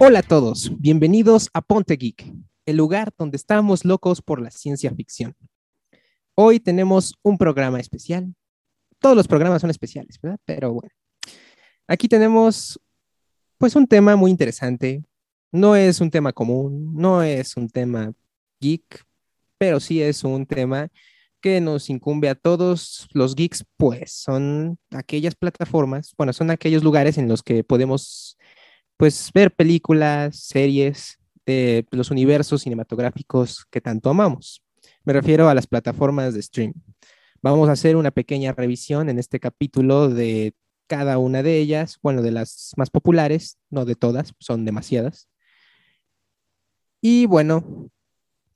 Hola a todos, bienvenidos a Ponte Geek, el lugar donde estamos locos por la ciencia ficción. Hoy tenemos un programa especial. Todos los programas son especiales, ¿verdad? Pero bueno, aquí tenemos pues un tema muy interesante. No es un tema común, no es un tema geek, pero sí es un tema que nos incumbe a todos los geeks, pues son aquellas plataformas, bueno, son aquellos lugares en los que podemos pues ver películas, series de los universos cinematográficos que tanto amamos. Me refiero a las plataformas de stream. Vamos a hacer una pequeña revisión en este capítulo de cada una de ellas, bueno, de las más populares, no de todas, son demasiadas. Y bueno,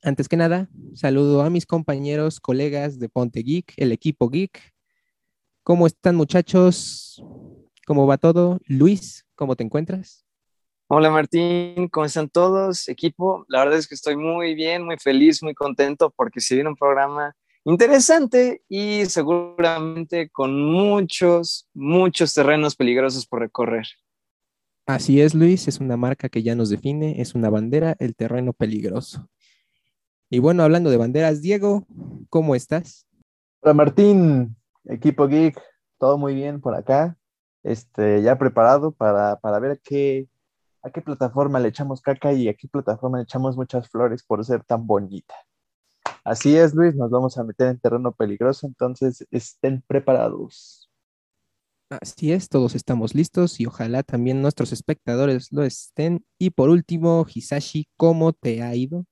antes que nada, saludo a mis compañeros, colegas de Ponte Geek, el equipo Geek. ¿Cómo están muchachos? ¿Cómo va todo? Luis, ¿cómo te encuentras? Hola Martín, ¿cómo están todos? Equipo, la verdad es que estoy muy bien, muy feliz, muy contento porque se viene un programa interesante y seguramente con muchos, muchos terrenos peligrosos por recorrer. Así es, Luis, es una marca que ya nos define, es una bandera, el terreno peligroso. Y bueno, hablando de banderas, Diego, ¿cómo estás? Hola Martín, equipo geek, todo muy bien por acá. Este, ya preparado para, para ver qué, a qué plataforma le echamos caca y a qué plataforma le echamos muchas flores por ser tan bonita. Así es, Luis, nos vamos a meter en terreno peligroso, entonces estén preparados. Así es, todos estamos listos y ojalá también nuestros espectadores lo estén. Y por último, Hisashi, ¿cómo te ha ido?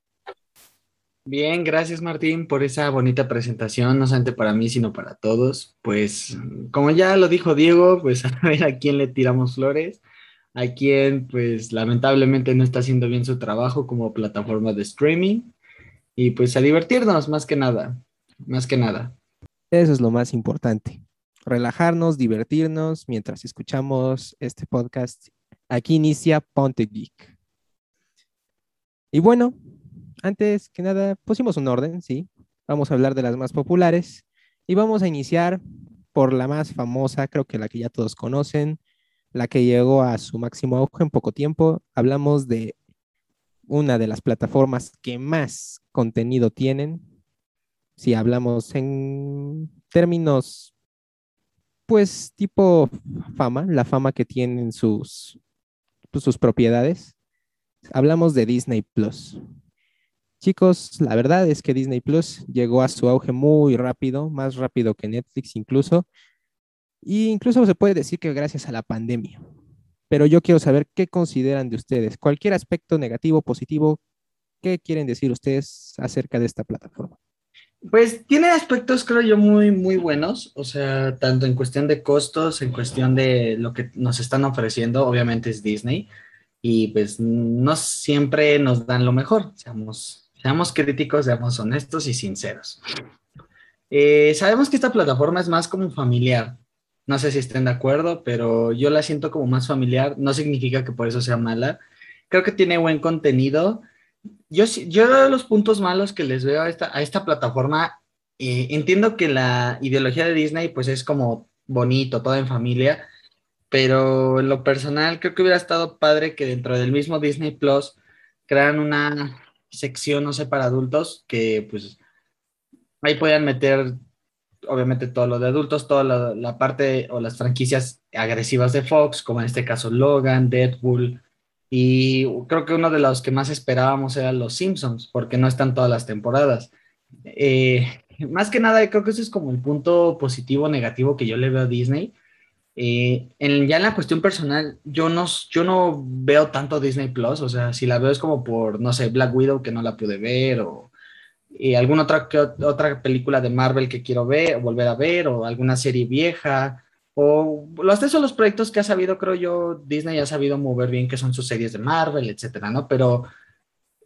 Bien, gracias Martín por esa bonita presentación, no solamente para mí, sino para todos. Pues como ya lo dijo Diego, pues a ver a quién le tiramos flores, a quién pues lamentablemente no está haciendo bien su trabajo como plataforma de streaming y pues a divertirnos más que nada, más que nada. Eso es lo más importante, relajarnos, divertirnos mientras escuchamos este podcast. Aquí inicia Ponte Geek. Y bueno, antes que nada, pusimos un orden, ¿sí? Vamos a hablar de las más populares y vamos a iniciar por la más famosa, creo que la que ya todos conocen, la que llegó a su máximo auge en poco tiempo. Hablamos de una de las plataformas que más contenido tienen. Si hablamos en términos, pues tipo fama, la fama que tienen sus, pues, sus propiedades, hablamos de Disney Plus. Chicos, la verdad es que Disney Plus llegó a su auge muy rápido, más rápido que Netflix incluso, e incluso se puede decir que gracias a la pandemia. Pero yo quiero saber qué consideran de ustedes, cualquier aspecto negativo, positivo, ¿qué quieren decir ustedes acerca de esta plataforma? Pues tiene aspectos, creo yo, muy, muy buenos, o sea, tanto en cuestión de costos, en cuestión de lo que nos están ofreciendo, obviamente es Disney, y pues no siempre nos dan lo mejor, seamos Seamos críticos, seamos honestos y sinceros. Eh, sabemos que esta plataforma es más como familiar. No sé si estén de acuerdo, pero yo la siento como más familiar. No significa que por eso sea mala. Creo que tiene buen contenido. Yo, yo los puntos malos que les veo a esta, a esta plataforma, eh, entiendo que la ideología de Disney pues es como bonito, todo en familia, pero en lo personal creo que hubiera estado padre que dentro del mismo Disney Plus crearan una sección, no sé, para adultos, que pues ahí puedan meter, obviamente, todo lo de adultos, toda la, parte o las franquicias agresivas de Fox, como en este caso Logan, Deadpool, y creo que uno de los que más esperábamos era Los Simpsons, porque no están todas las temporadas. Eh, más que nada, creo que ese es como el punto positivo negativo que yo le veo a Disney, eh, en, ya en la cuestión personal, yo no, yo no veo tanto Disney Plus, o sea, si la veo es como por, no sé, Black Widow que no la pude ver, o eh, alguna otra, otra película de Marvel que quiero ver, o volver a ver, o alguna serie vieja, o los de los proyectos que ha sabido, creo yo, Disney ha sabido mover bien, que son sus series de Marvel, etcétera, ¿no? Pero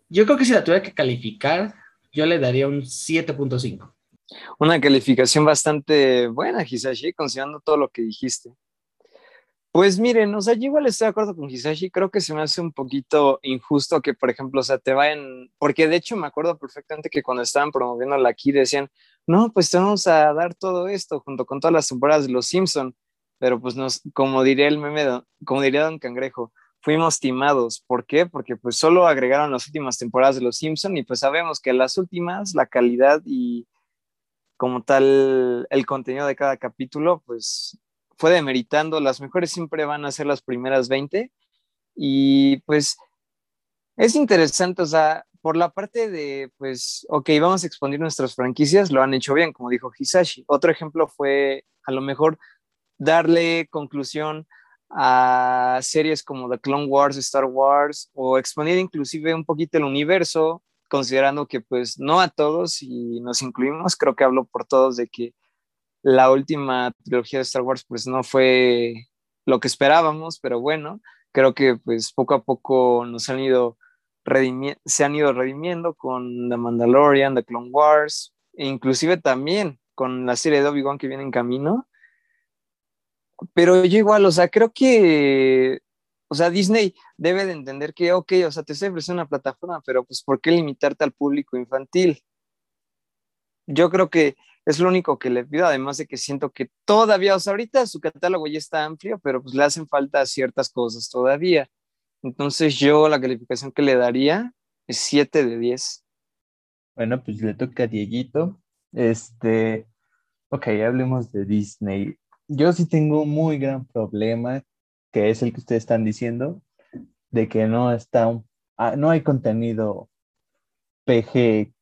yo creo que si la tuviera que calificar, yo le daría un 7.5. Una calificación bastante buena, Hisashi, considerando todo lo que dijiste. Pues miren, o sea, yo igual estoy de acuerdo con Hisashi, creo que se me hace un poquito injusto que, por ejemplo, o sea, te vayan, porque de hecho me acuerdo perfectamente que cuando estaban promoviendo la aquí decían, no, pues te vamos a dar todo esto junto con todas las temporadas de Los Simpson, pero pues nos, como diría el meme, como diría Don Cangrejo, fuimos timados. ¿Por qué? Porque pues solo agregaron las últimas temporadas de Los Simpson y pues sabemos que las últimas, la calidad y como tal el contenido de cada capítulo, pues fue demeritando. Las mejores siempre van a ser las primeras 20 y pues es interesante, o sea, por la parte de, pues, ok, vamos a expandir nuestras franquicias, lo han hecho bien, como dijo Hisashi. Otro ejemplo fue a lo mejor darle conclusión a series como The Clone Wars, Star Wars, o expandir inclusive un poquito el universo, considerando que pues no a todos, y nos incluimos, creo que hablo por todos de que la última trilogía de Star Wars pues no fue lo que esperábamos, pero bueno, creo que pues poco a poco nos han ido se han ido redimiendo con The Mandalorian, The Clone Wars, e inclusive también con la serie de Obi-Wan que viene en camino, pero yo igual, o sea, creo que, o sea, Disney debe de entender que, ok, o sea, te estoy ofreciendo una plataforma, pero pues, ¿por qué limitarte al público infantil? Yo creo que es lo único que le pido, además de que siento que todavía, o sea, ahorita su catálogo ya está amplio, pero pues le hacen falta ciertas cosas todavía. Entonces yo la calificación que le daría es 7 de 10. Bueno, pues le toca a Dieguito. Este, ok, hablemos de Disney yo sí tengo un muy gran problema, que es el que ustedes están diciendo, de que no está, ah, no hay contenido PG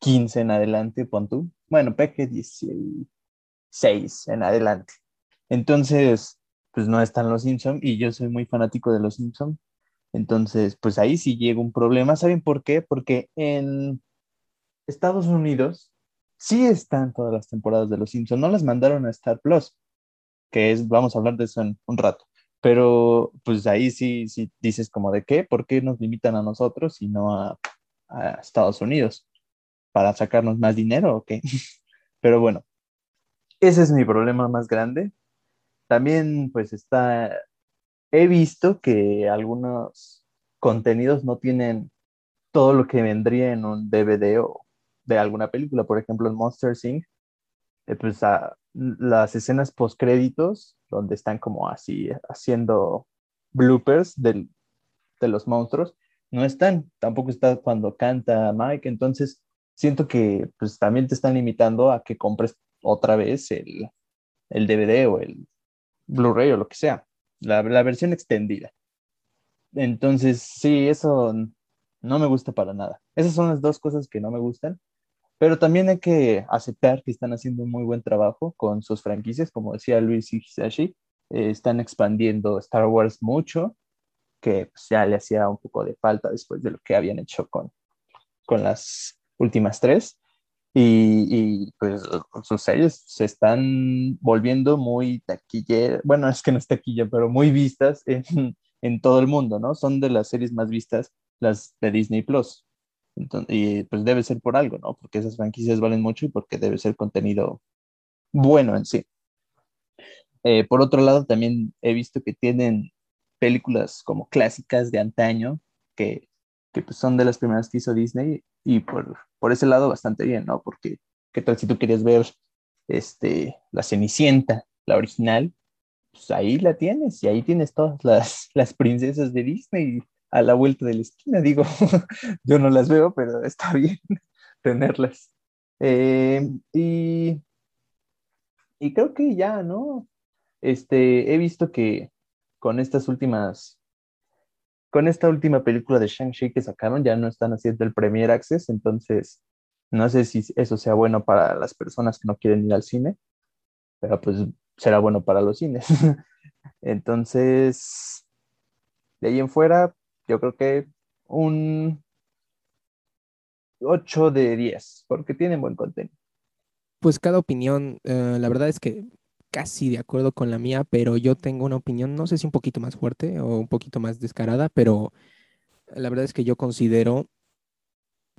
15 en adelante, pon tú. Bueno, PG 16 en adelante. Entonces, pues no están los Simpsons y yo soy muy fanático de los Simpsons. Entonces, pues ahí sí llega un problema. ¿Saben por qué? Porque en Estados Unidos sí están todas las temporadas de los Simpsons. No las mandaron a Star Plus que es, vamos a hablar de eso en un rato. Pero pues ahí sí, sí dices como de qué, ¿por qué nos limitan a nosotros y no a, a Estados Unidos? ¿Para sacarnos más dinero o qué? Pero bueno, ese es mi problema más grande. También pues está, he visto que algunos contenidos no tienen todo lo que vendría en un DVD o de alguna película, por ejemplo en Monster Inc. Eh, pues a, las escenas post créditos, donde están como así haciendo bloopers de los monstruos, no están. Tampoco está cuando canta Mike. Entonces, siento que pues también te están limitando a que compres otra vez el, el DVD o el Blu-ray o lo que sea, la, la versión extendida. Entonces, sí, eso no me gusta para nada. Esas son las dos cosas que no me gustan. Pero también hay que aceptar que están haciendo un muy buen trabajo con sus franquicias, como decía Luis Hisashi, eh, están expandiendo Star Wars mucho, que pues, ya le hacía un poco de falta después de lo que habían hecho con, con las últimas tres. Y, pues sus series se están volviendo muy taquilleras, bueno, es que no es taquilla, pero muy vistas en, en todo el mundo, ¿no? Son de las series más vistas las de Disney Plus y pues debe ser por algo, ¿no? Porque esas franquicias valen mucho y porque debe ser contenido bueno en sí. Eh, por otro lado, también he visto que tienen películas como clásicas de antaño, que, que pues son de las primeras que hizo Disney, y por, por ese lado bastante bien, ¿no? Porque, ¿qué tal si tú querías ver este, La Cenicienta, la original? Pues ahí la tienes, y ahí tienes todas las, las princesas de Disney, a la vuelta de la esquina. Digo, yo no las veo, pero está bien tenerlas. Eh, y, y creo que ya, ¿no? Este, he visto que con estas últimas, con esta última película de Shang-Chi que sacaron, ya no están haciendo el Premier Access, entonces no sé si eso sea bueno para las personas que no quieren ir al cine, pero pues será bueno para los cines. entonces, de ahí en fuera, yo creo que un 8 de 10, porque tienen buen contenido. Pues cada opinión, eh, la verdad es que casi de acuerdo con la mía, pero yo tengo una opinión, no sé si un poquito más fuerte o un poquito más descarada, pero la verdad es que yo considero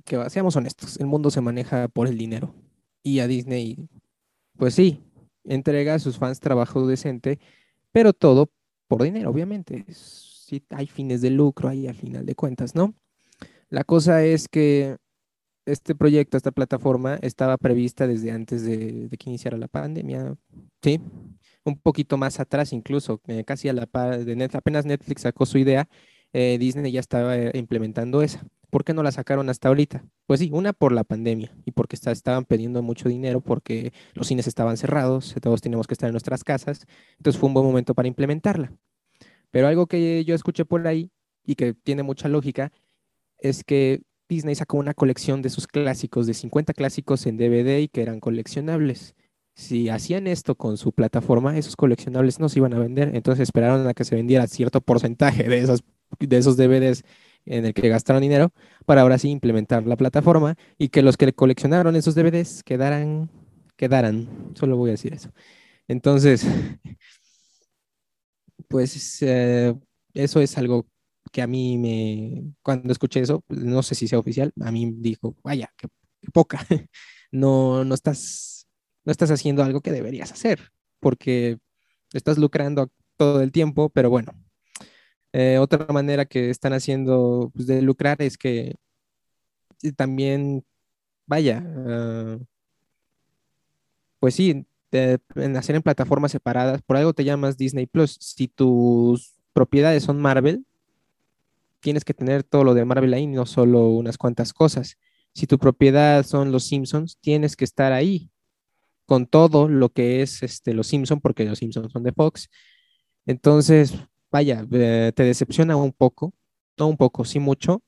que, seamos honestos, el mundo se maneja por el dinero. Y a Disney, pues sí, entrega a sus fans trabajo decente, pero todo por dinero, obviamente. Sí hay fines de lucro ahí al final de cuentas, ¿no? La cosa es que este proyecto, esta plataforma, estaba prevista desde antes de, que iniciara la pandemia, ¿sí? un poquito más atrás incluso, eh, casi a la par de Netflix, apenas Netflix sacó su idea, eh, Disney ya estaba eh, implementando esa. ¿Por qué no la sacaron hasta ahorita? Pues sí, una por la pandemia y porque estaban pidiendo mucho dinero porque los cines estaban cerrados, todos teníamos que estar en nuestras casas, entonces fue un buen momento para implementarla. Pero algo que yo escuché por ahí y que tiene mucha lógica es que Disney sacó una colección de sus clásicos, de 50 clásicos en DVD y que eran coleccionables. Si hacían esto con su plataforma, esos coleccionables no se iban a vender, entonces esperaron a que se vendiera cierto porcentaje de, esos, de esos DVDs en el que gastaron dinero para ahora sí implementar la plataforma y que los que coleccionaron esos DVDs quedaran, quedaran, solo voy a decir eso. Entonces, pues eh, eso es algo que a mí me, cuando escuché eso, pues, no sé si sea oficial, a mí dijo, vaya, qué, poca, no, no, estás, no estás haciendo algo que deberías hacer, porque estás lucrando todo el tiempo, pero bueno. Eh, otra manera que están haciendo pues, de lucrar es que también, vaya, ah, pues sí, en hacer en plataformas separadas, por algo te llamas Disney Plus. Si tus propiedades son Marvel, tienes que tener todo lo de Marvel ahí, no solo unas cuantas cosas. Si tu propiedad son los Simpsons, tienes que estar ahí con todo lo que es este, los Simpsons, porque los Simpsons son de Fox. Entonces, vaya, te decepciona un poco, no un poco, sí mucho.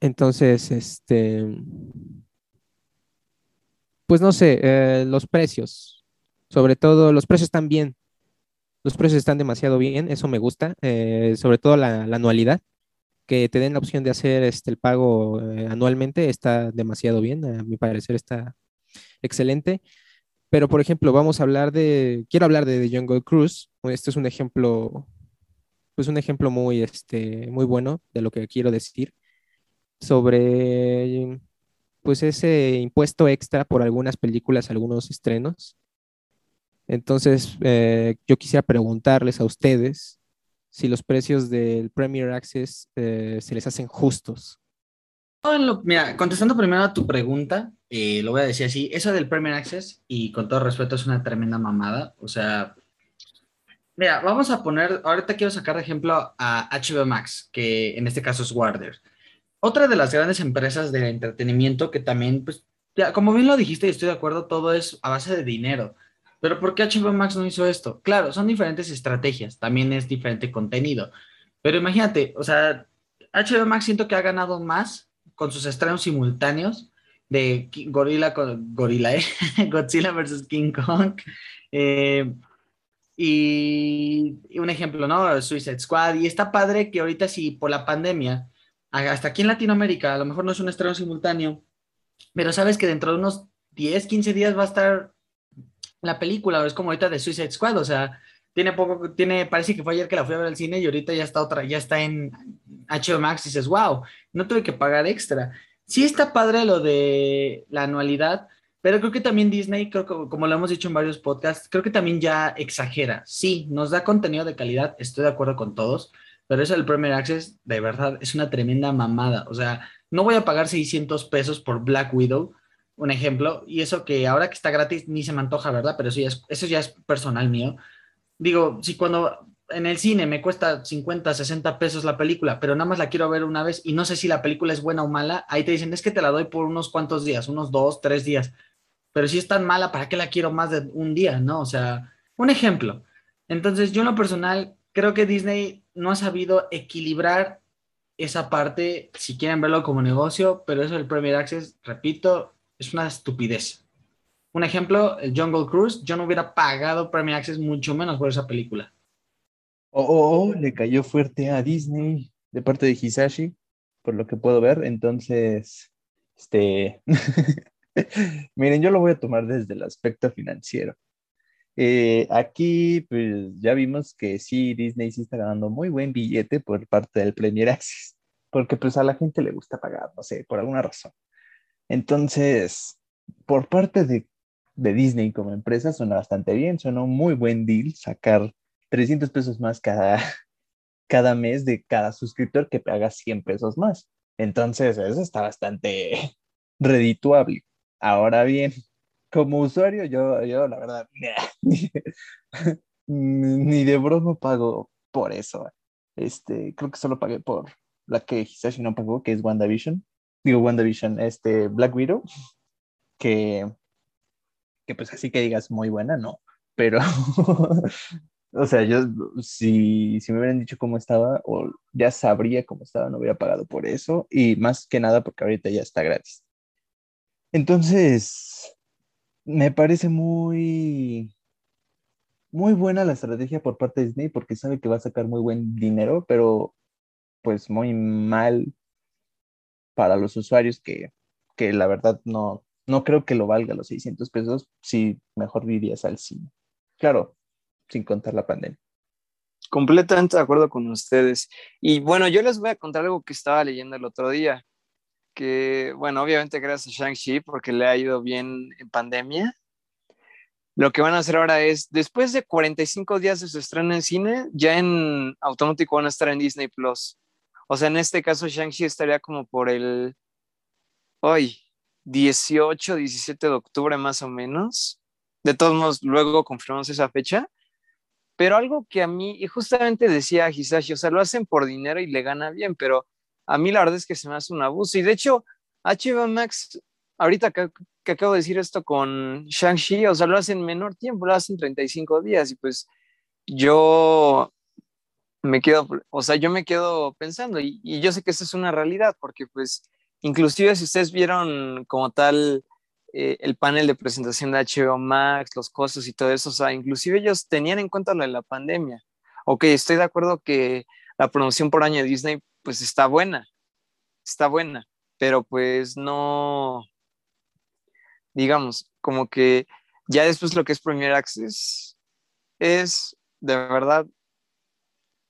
Entonces, este, pues no sé, eh, los precios, sobre todo los precios bien, los precios están demasiado bien, eso me gusta, eh, sobre todo la, anualidad, que te den la opción de hacer este, el pago eh, anualmente está demasiado bien, a mi parecer está excelente. Pero, por ejemplo, vamos a hablar de, quiero hablar de The Jungle Cruise, este es un ejemplo, pues un ejemplo muy, este, muy bueno de lo que quiero decir sobre pues ese impuesto extra por algunas películas, algunos estrenos. Entonces, eh, yo quisiera preguntarles a ustedes si los precios del Premier Access eh, se les hacen justos. mira, contestando primero a tu pregunta, eh, lo voy a decir así, eso del Premier Access, y con todo respeto, es una tremenda mamada. O sea, mira, vamos a poner, ahorita quiero sacar de ejemplo a HBO Max, que en este caso es Warner otra de las grandes empresas de entretenimiento que también, pues, ya, como bien lo dijiste y estoy de acuerdo, todo es a base de dinero. Pero ¿por qué HBO Max no hizo esto? Claro, son diferentes estrategias, también es diferente contenido. Pero imagínate, o sea, HBO Max siento que ha ganado más con sus estrenos simultáneos de Gorilla Gorilla, ¿eh? Godzilla vs. King Kong. Eh, y, y, un ejemplo, ¿no? Suicide Squad. Y está padre que ahorita sí, por la pandemia, hasta aquí en Latinoamérica, a lo mejor no es un estreno simultáneo, pero sabes que dentro de unos 10, 15 días va a estar la película, es como ahorita de Suicide Squad, o sea, tiene poco, tiene, parece que fue ayer que la fui a ver al cine y ahorita ya está otra, ya está en HBO Max y dices, wow, no tuve que pagar extra. Sí está padre lo de la anualidad, pero creo que también Disney, creo como lo hemos dicho en varios podcasts, creo que también ya exagera. Sí, nos da contenido de calidad, estoy de acuerdo con todos, pero eso del Premier Access, de verdad, es una tremenda mamada. O sea, no voy a pagar 600 pesos por Black Widow, un ejemplo, y eso que ahora que está gratis ni se me antoja, ¿verdad? Pero eso ya es, eso ya es personal mío. Digo, si cuando en el cine me cuesta 50, 60 pesos la película, pero nada más la quiero ver una vez y no sé si la película es buena o mala, ahí te dicen, es que te la doy por unos cuantos días, unos dos, tres días. Pero si es tan mala, ¿para qué la quiero más de un día? ¿No? O sea, un ejemplo. Entonces, yo en lo personal creo que Disney no ha sabido equilibrar esa parte, si quieren verlo como negocio, pero eso del Premier Access, repito, es una estupidez. Un ejemplo, el Jungle Cruise, yo no hubiera pagado Premier Access mucho menos por esa película. Oh, oh, oh, le cayó fuerte a Disney de parte de Hisashi, por lo que puedo ver. Entonces, este, miren, yo lo voy a tomar desde el aspecto financiero. Eh, aquí, pues ya vimos que sí, Disney sí está ganando muy buen billete por parte del Premier Access, porque pues a la gente le gusta pagar, no sé, por alguna razón. Entonces, por parte de, de Disney como empresa, suena bastante bien, suena muy buen deal sacar 300 pesos más cada, cada mes de cada suscriptor que paga 100 pesos más. Entonces, eso está bastante redituable. Ahora bien, como usuario, yo, yo la verdad, ni, ni de broma pago por eso. Este, creo que solo pagué por la que Hisashi no pagó, que es WandaVision. Digo, WandaVision, este, Black Widow, que, que pues así que digas muy buena, no. Pero, o sea, yo, si, si me hubieran dicho cómo estaba, o ya sabría cómo estaba, no hubiera pagado por eso. Y más que nada porque ahorita ya está gratis. Entonces, me parece muy, muy buena la estrategia por parte de Disney porque sabe que va a sacar muy buen dinero, pero pues muy mal para los usuarios que, que la verdad no, no creo que lo valga los 600 pesos si mejor vivías al cine. Claro, sin contar la pandemia. Completamente de acuerdo con ustedes. Y bueno, yo les voy a contar algo que estaba leyendo el otro día, que bueno, obviamente gracias a Shang-Chi porque le ha ido bien en pandemia, lo que van a hacer ahora es, después de 45 días de su estreno en cine, ya en automático van a estar en Disney Plus. O sea, en este caso, Shang-Chi estaría como por el, hoy, 18, 17 de octubre más o menos. De todos modos, luego confirmamos esa fecha. Pero algo que a mí, y justamente decía Hisashi, o sea, lo hacen por dinero y le gana bien, pero a mí la verdad es que se me hace un abuso. Y de hecho, HBO Max, ahorita que que acabo de decir esto con Shang-Chi, o sea, lo hacen en menor tiempo, lo hacen 35 días y pues yo me quedo, o sea, yo me quedo pensando y, yo sé que eso es una realidad porque pues inclusive si ustedes vieron como tal eh, el panel de presentación de HBO Max, los costos y todo eso, o sea, inclusive ellos tenían en cuenta lo de la pandemia. Ok, estoy de acuerdo que la promoción por año de Disney pues está buena, está buena, pero pues no, digamos, como que ya después lo que es Premier Access es de verdad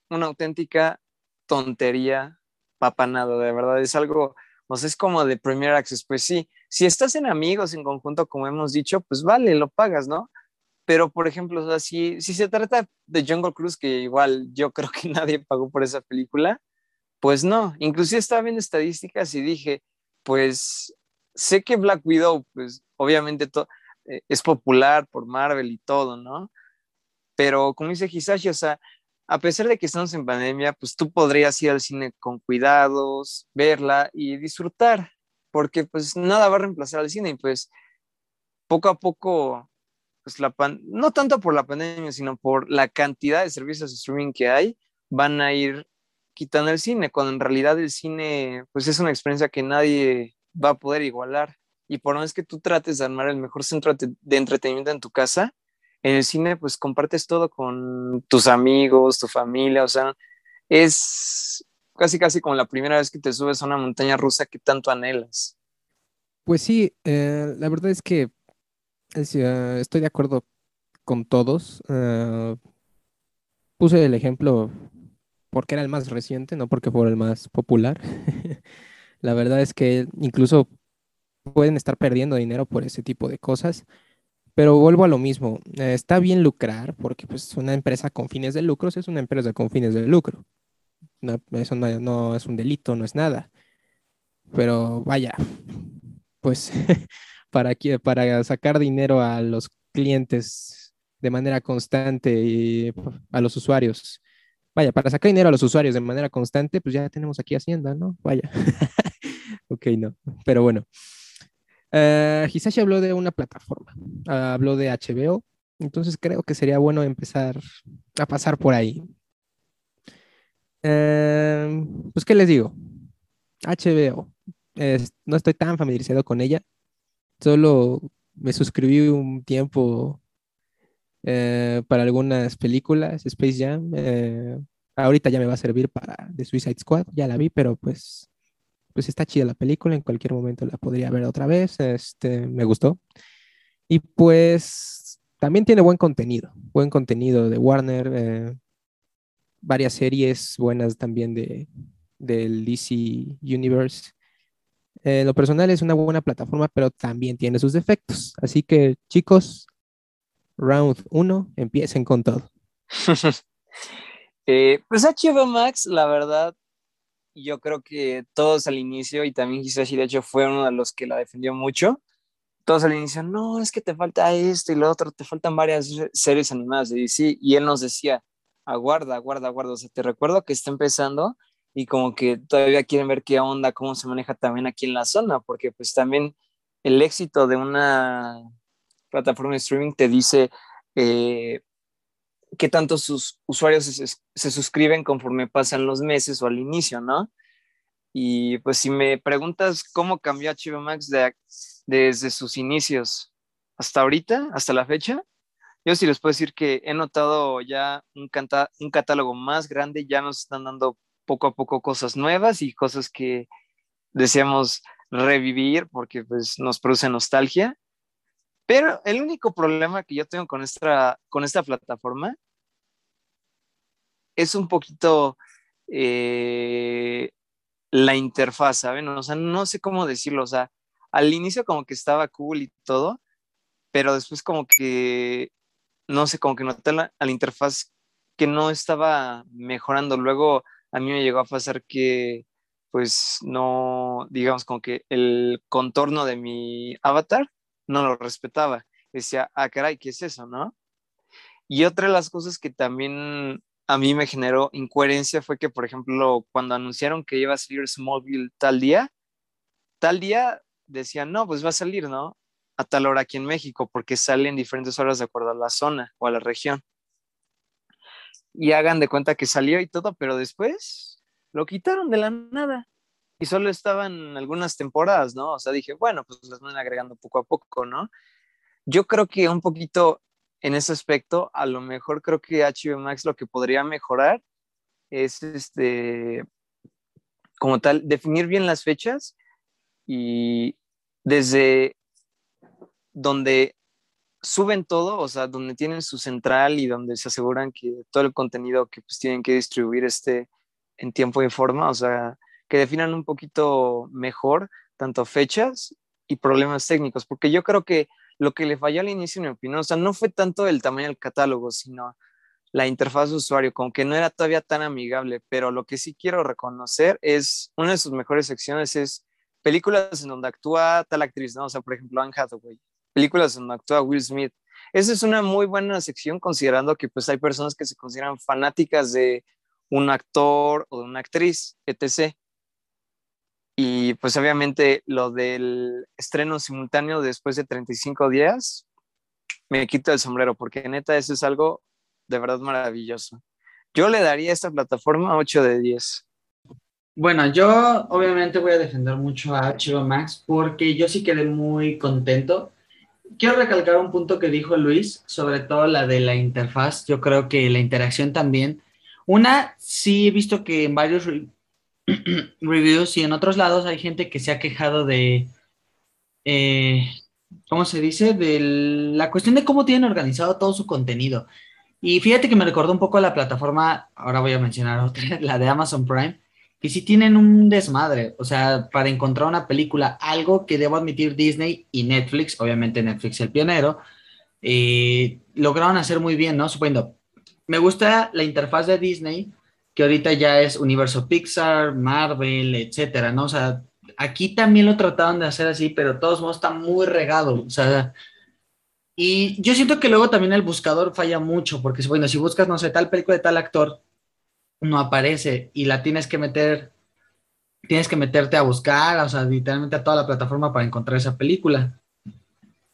una auténtica tontería, papanado, de verdad, es algo, o sea, es como de Premier Access, pues sí, si estás en amigos en conjunto, como hemos dicho, pues vale, lo pagas, ¿no? Pero, por ejemplo, o si se trata de Jungle Cruise, que igual yo creo que nadie pagó por esa película, pues no, inclusive estaba viendo estadísticas y dije, pues sé que Black Widow, pues obviamente eh, es popular por Marvel y todo, ¿no? Pero como dice Hisashi, o sea, a pesar de que estamos en pandemia, pues tú podrías ir al cine con cuidados, verla y disfrutar, porque pues nada va a reemplazar al cine y pues poco a poco, pues la pan no tanto por la pandemia, sino por la cantidad de servicios de streaming que hay, van a ir quitando el cine, cuando en realidad el cine pues es una experiencia que nadie va a poder igualar. Y por más que tú trates de armar el mejor centro de entretenimiento en tu casa, en el cine pues compartes todo con tus amigos, tu familia, o sea, es casi casi como la primera vez que te subes a una montaña rusa que tanto anhelas. Pues sí, eh, la verdad es que eh, estoy de acuerdo con todos. Puse el ejemplo porque era el más reciente, no porque fuera el más popular. La verdad es que incluso pueden estar perdiendo dinero por ese tipo de cosas. Pero vuelvo a lo mismo, eh, está bien lucrar porque pues una empresa con fines de lucros es una empresa con fines de lucro. No, eso no, es un delito, no es nada. Pero vaya, pues para, para sacar dinero a los clientes de manera constante y a los usuarios vaya, para sacar dinero a los usuarios de manera constante, pues ya tenemos aquí Hacienda, ¿no? Vaya. ok, no. Pero bueno. Uh, habló de una plataforma, habló de HBO, entonces creo que sería bueno empezar a pasar por ahí. Eh, pues, ¿qué les digo? HBO. no estoy tan familiarizado con ella. Solo me suscribí un tiempo eh, para algunas películas, Space Jam. Eh, ahorita ya me va a servir para The Suicide Squad, ya la vi, pero pues, pues está chida la película, en cualquier momento la podría ver otra vez, este, me gustó. Y pues también tiene buen contenido, buen contenido de Warner, eh, varias series buenas también de, del DC Universe. lo personal es una buena plataforma, pero también tiene sus defectos. Así que chicos, round 1, empiecen con todo. eh, pues HBO Max, la verdad, yo creo que todos al inicio, y también Hisashi de hecho fue uno de los que la defendió mucho, todos al inicio, no, es que te falta esto y lo otro, te faltan varias series animadas de DC. Y él nos decía, aguarda, aguarda, aguarda. O sea, te recuerdo que está empezando y como que todavía quieren ver qué onda, cómo se maneja también aquí en la zona, porque pues también el éxito de una plataforma de streaming te dice eh, qué tanto sus usuarios se, suscriben conforme pasan los meses o al inicio, ¿no? Y pues si me preguntas cómo cambió HBO Max desde sus inicios hasta ahorita, hasta la fecha, yo sí les puedo decir que he notado ya un, un catálogo más grande, ya nos están dando poco a poco cosas nuevas y cosas que deseamos revivir porque pues nos produce nostalgia. Pero el único problema que yo tengo con esta, con esta plataforma es un poquito eh, la interfaz, ¿saben? O sea, no sé cómo decirlo, o sea, al inicio como que estaba cool y todo, pero después como que, no sé, como que noté la, la interfaz que no estaba mejorando. Luego a mí me llegó a pasar que, pues, no, digamos, como que el contorno de mi avatar no lo respetaba. Decía, ah, caray, ¿qué es eso, no? Y otra de las cosas que también a mí me generó incoherencia fue que, por ejemplo, cuando anunciaron que iba a salir Smallville tal día, tal día decían, no, pues va a salir, ¿no? A tal hora aquí en México, porque sale en diferentes horas de acuerdo a la zona o a la región. Y hagan de cuenta que salió y todo, pero después lo quitaron de la nada. Y solo estaban algunas temporadas, ¿no? O sea, dije, bueno, pues las van agregando poco a poco, ¿no? Yo creo que un poquito en ese aspecto, a lo mejor creo que HBO Max lo que podría mejorar es este, como tal, definir bien las fechas y desde donde suben todo, o sea, donde tienen su central y donde se aseguran que todo el contenido que pues tienen que distribuir esté en tiempo y forma, o sea, que definan un poquito mejor tanto fechas y problemas técnicos, porque yo creo que lo que le falló al inicio, en mi opinión, o sea, no fue tanto el tamaño del catálogo, sino la interfaz de usuario, como que no era todavía tan amigable, pero lo que sí quiero reconocer es, una de sus mejores secciones es películas en donde actúa tal actriz, ¿no? O sea, por ejemplo, Anne Hathaway, películas en donde actúa Will Smith. Esa es una muy buena sección considerando que pues hay personas que se consideran fanáticas de un actor o de una actriz, etc. Y pues obviamente lo del estreno simultáneo después de 35 días, me quito el sombrero, porque neta eso es algo de verdad maravilloso. Yo le daría esta plataforma 8 de 10. Bueno, yo obviamente voy a defender mucho a HBO Max porque yo sí quedé muy contento. Quiero recalcar un punto que dijo Luis, sobre todo la de la interfaz. Yo creo que la interacción también. Una, sí he visto que en varios reviews y en otros lados hay gente que se ha quejado de, eh, ¿cómo se dice? De la cuestión de cómo tienen organizado todo su contenido. Y fíjate que me recordó un poco a la plataforma, ahora voy a mencionar otra, la de Amazon Prime, que sí tienen un desmadre, o sea, para encontrar una película, algo que debo admitir Disney y Netflix, obviamente Netflix el pionero, eh, lograron hacer muy bien, ¿no? Suponiendo, me gusta la interfaz de Disney que ahorita ya es universo Pixar, Marvel, etcétera, ¿no? O sea, aquí también lo trataron de hacer así, pero de todos modos está muy regado, o sea, y yo siento que luego también el buscador falla mucho, porque bueno, si buscas, no sé, tal película de tal actor, no aparece y la tienes que meter, tienes que meterte a buscar, o sea, literalmente a toda la plataforma para encontrar esa película.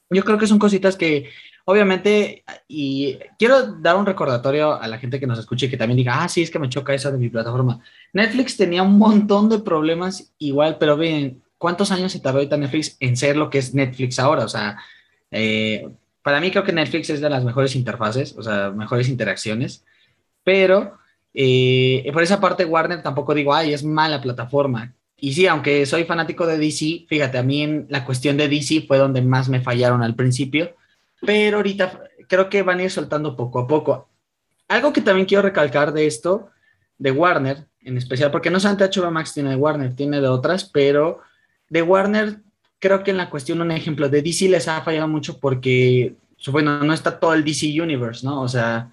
Yo creo que son cositas que obviamente, y quiero dar un recordatorio a la gente que nos escuche que también diga, ah, sí, es que me choca eso de mi plataforma. Netflix tenía un montón de problemas igual, pero ven, ¿cuántos años se tardó ahorita Netflix en ser lo que es Netflix ahora? O sea, eh, para mí creo que Netflix es de las mejores interfaces, o sea, mejores interacciones, pero eh, por esa parte Warner tampoco digo, ay, es mala plataforma. Y sí, aunque soy fanático de DC, fíjate, a mí la cuestión de DC fue donde más me fallaron al principio pero ahorita creo que van a ir soltando poco a poco. Algo que también quiero recalcar de esto, de Warner, en especial, porque no solamente HBO Max tiene de Warner, tiene de otras, pero de Warner creo que en la cuestión, un ejemplo, de DC les ha fallado mucho porque, bueno, no está todo el DC Universe, ¿no? O sea,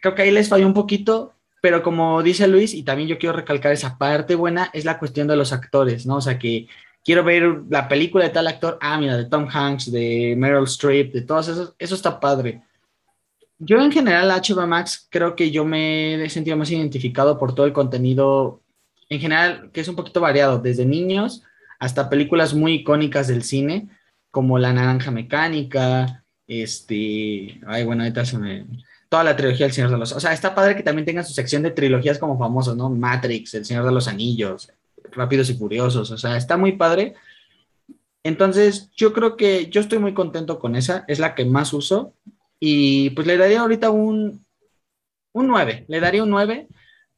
creo que ahí les falló un poquito, pero como dice Luis, y también yo quiero recalcar esa parte buena, es la cuestión de los actores, ¿no? O sea, que quiero ver la película de tal actor, ah, mira, de Tom Hanks, de Meryl Streep, de todos esos, eso está padre. Yo en general, HBO Max, creo que yo me he sentido más identificado por todo el contenido, en general, que es un poquito variado, desde niños hasta películas muy icónicas del cine, como La Naranja Mecánica, este, ay, bueno, ahorita se me, toda la trilogía del Señor de los, o sea, está padre que también tengan su sección de trilogías como famosos, ¿no? Matrix, El Señor de los Anillos, Rápidos y Furiosos, o sea, está muy padre. Entonces, yo creo que yo estoy muy contento con esa, es la que más uso y pues le daría ahorita un, un 9, le daría un 9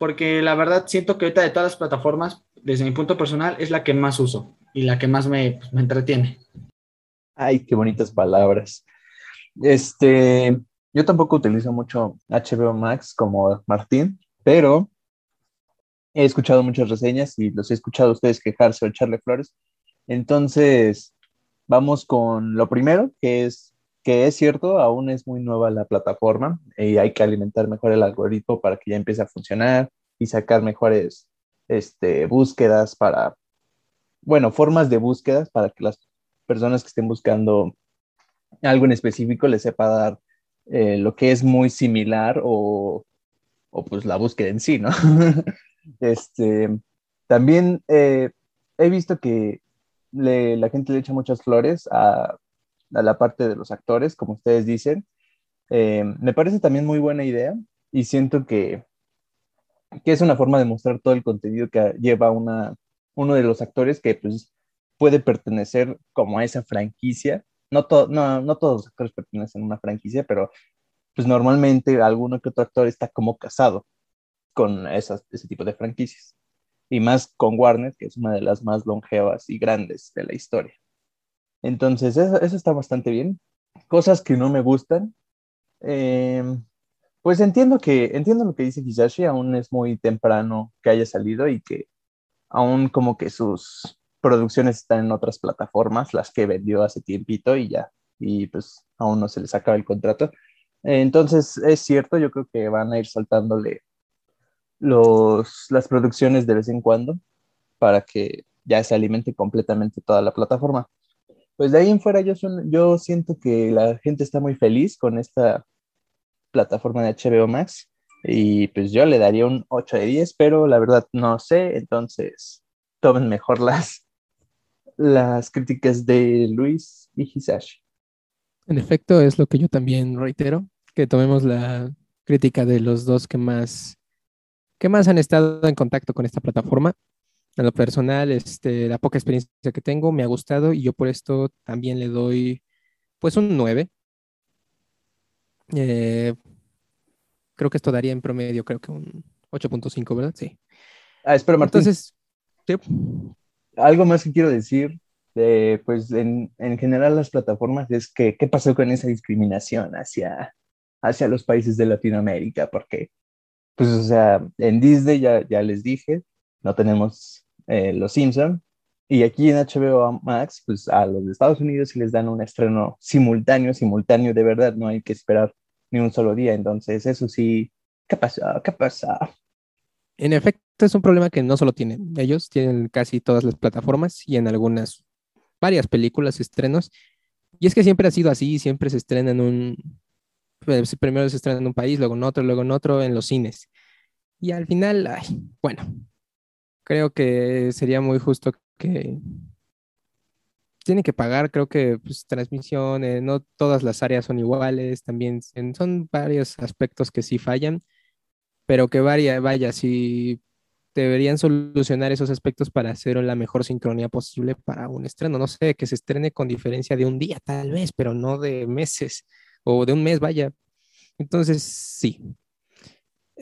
porque la verdad siento que ahorita de todas las plataformas, desde mi punto personal, es la que más uso y la que más me, pues, me entretiene. Ay, qué bonitas palabras. Este, yo tampoco utilizo mucho HBO Max como Martín, pero he escuchado muchas reseñas y los he escuchado a ustedes quejarse o echarle flores. Entonces, vamos con lo primero, que es que es cierto, aún es muy nueva la plataforma y hay que alimentar mejor el algoritmo para que ya empiece a funcionar y sacar mejores este, búsquedas para, bueno, formas de búsquedas para que las personas que estén buscando algo en específico les sepa dar eh, lo que es muy similar o, o, pues la búsqueda en sí, ¿no? este, también eh, he visto que la gente le echa muchas flores a, la parte de los actores, como ustedes dicen. Eh, me parece también muy buena idea y siento que, que es una forma de mostrar todo el contenido que lleva una, uno de los actores que pues puede pertenecer como a esa franquicia no, no, no todos los actores pertenecen a una franquicia, pero pues normalmente alguno que otro actor está como casado con esas, ese tipo de franquicias. Y más con Warner, que es una de las más longevas y grandes de la historia. Entonces, eso, está bastante bien. Cosas que no me gustan. Em, pues entiendo que entiendo lo que dice Hisashi, aún es muy temprano que haya salido y que aún como que sus producciones están en otras plataformas, las que vendió hace tiempito y ya, y pues aún no se les acaba el contrato. Entonces, es cierto, yo creo que van a ir saltándole los, las producciones de vez en cuando para que ya se alimente completamente toda la plataforma. Pues de ahí en fuera yo, siento que la gente está muy feliz con esta plataforma de HBO Max y pues yo le daría un 8 de 10, pero la verdad no sé, entonces tomen mejor las, las críticas de Luis y Hisashi. En efecto, es lo que yo también reitero, que tomemos la crítica de los dos que más, que más han estado en contacto con esta plataforma. En lo personal, este, la poca experiencia que tengo me ha gustado y yo por esto también le doy pues un 9. Eh, creo que esto daría en promedio, creo que un 8.5, ¿verdad? Sí. Ah, espera, Martín. Entonces, sí algo más que quiero decir, pues en, en, general las plataformas es que qué pasó con esa discriminación hacia, hacia los países de Latinoamérica, porque, pues, o sea, en Disney ya, ya les dije, no tenemos eh, Los Simpson, y aquí en HBO Max, pues a los de Estados Unidos sí les dan un estreno simultáneo, simultáneo de verdad, no hay que esperar ni un solo día, entonces eso sí, ¿qué pasa? ¿Qué pasa? En efecto, es un problema que no solo tienen ellos, tienen casi todas las plataformas y en algunas, varias películas, estrenos. Y es que siempre ha sido así, siempre se estrena en un, pues, primero se estrena en un país, luego en otro, luego en otro, en los cines. Y al final, bueno, creo que sería muy justo que tienen que pagar, creo que pues, transmisiones, no todas las áreas son iguales, también son varios aspectos que sí fallan, pero que vaya, vaya, si deberían solucionar esos aspectos para hacer la mejor sincronía posible para un estreno. No sé, que se estrene con diferencia de un día tal vez, pero no de meses o de un mes, vaya. Entonces, sí.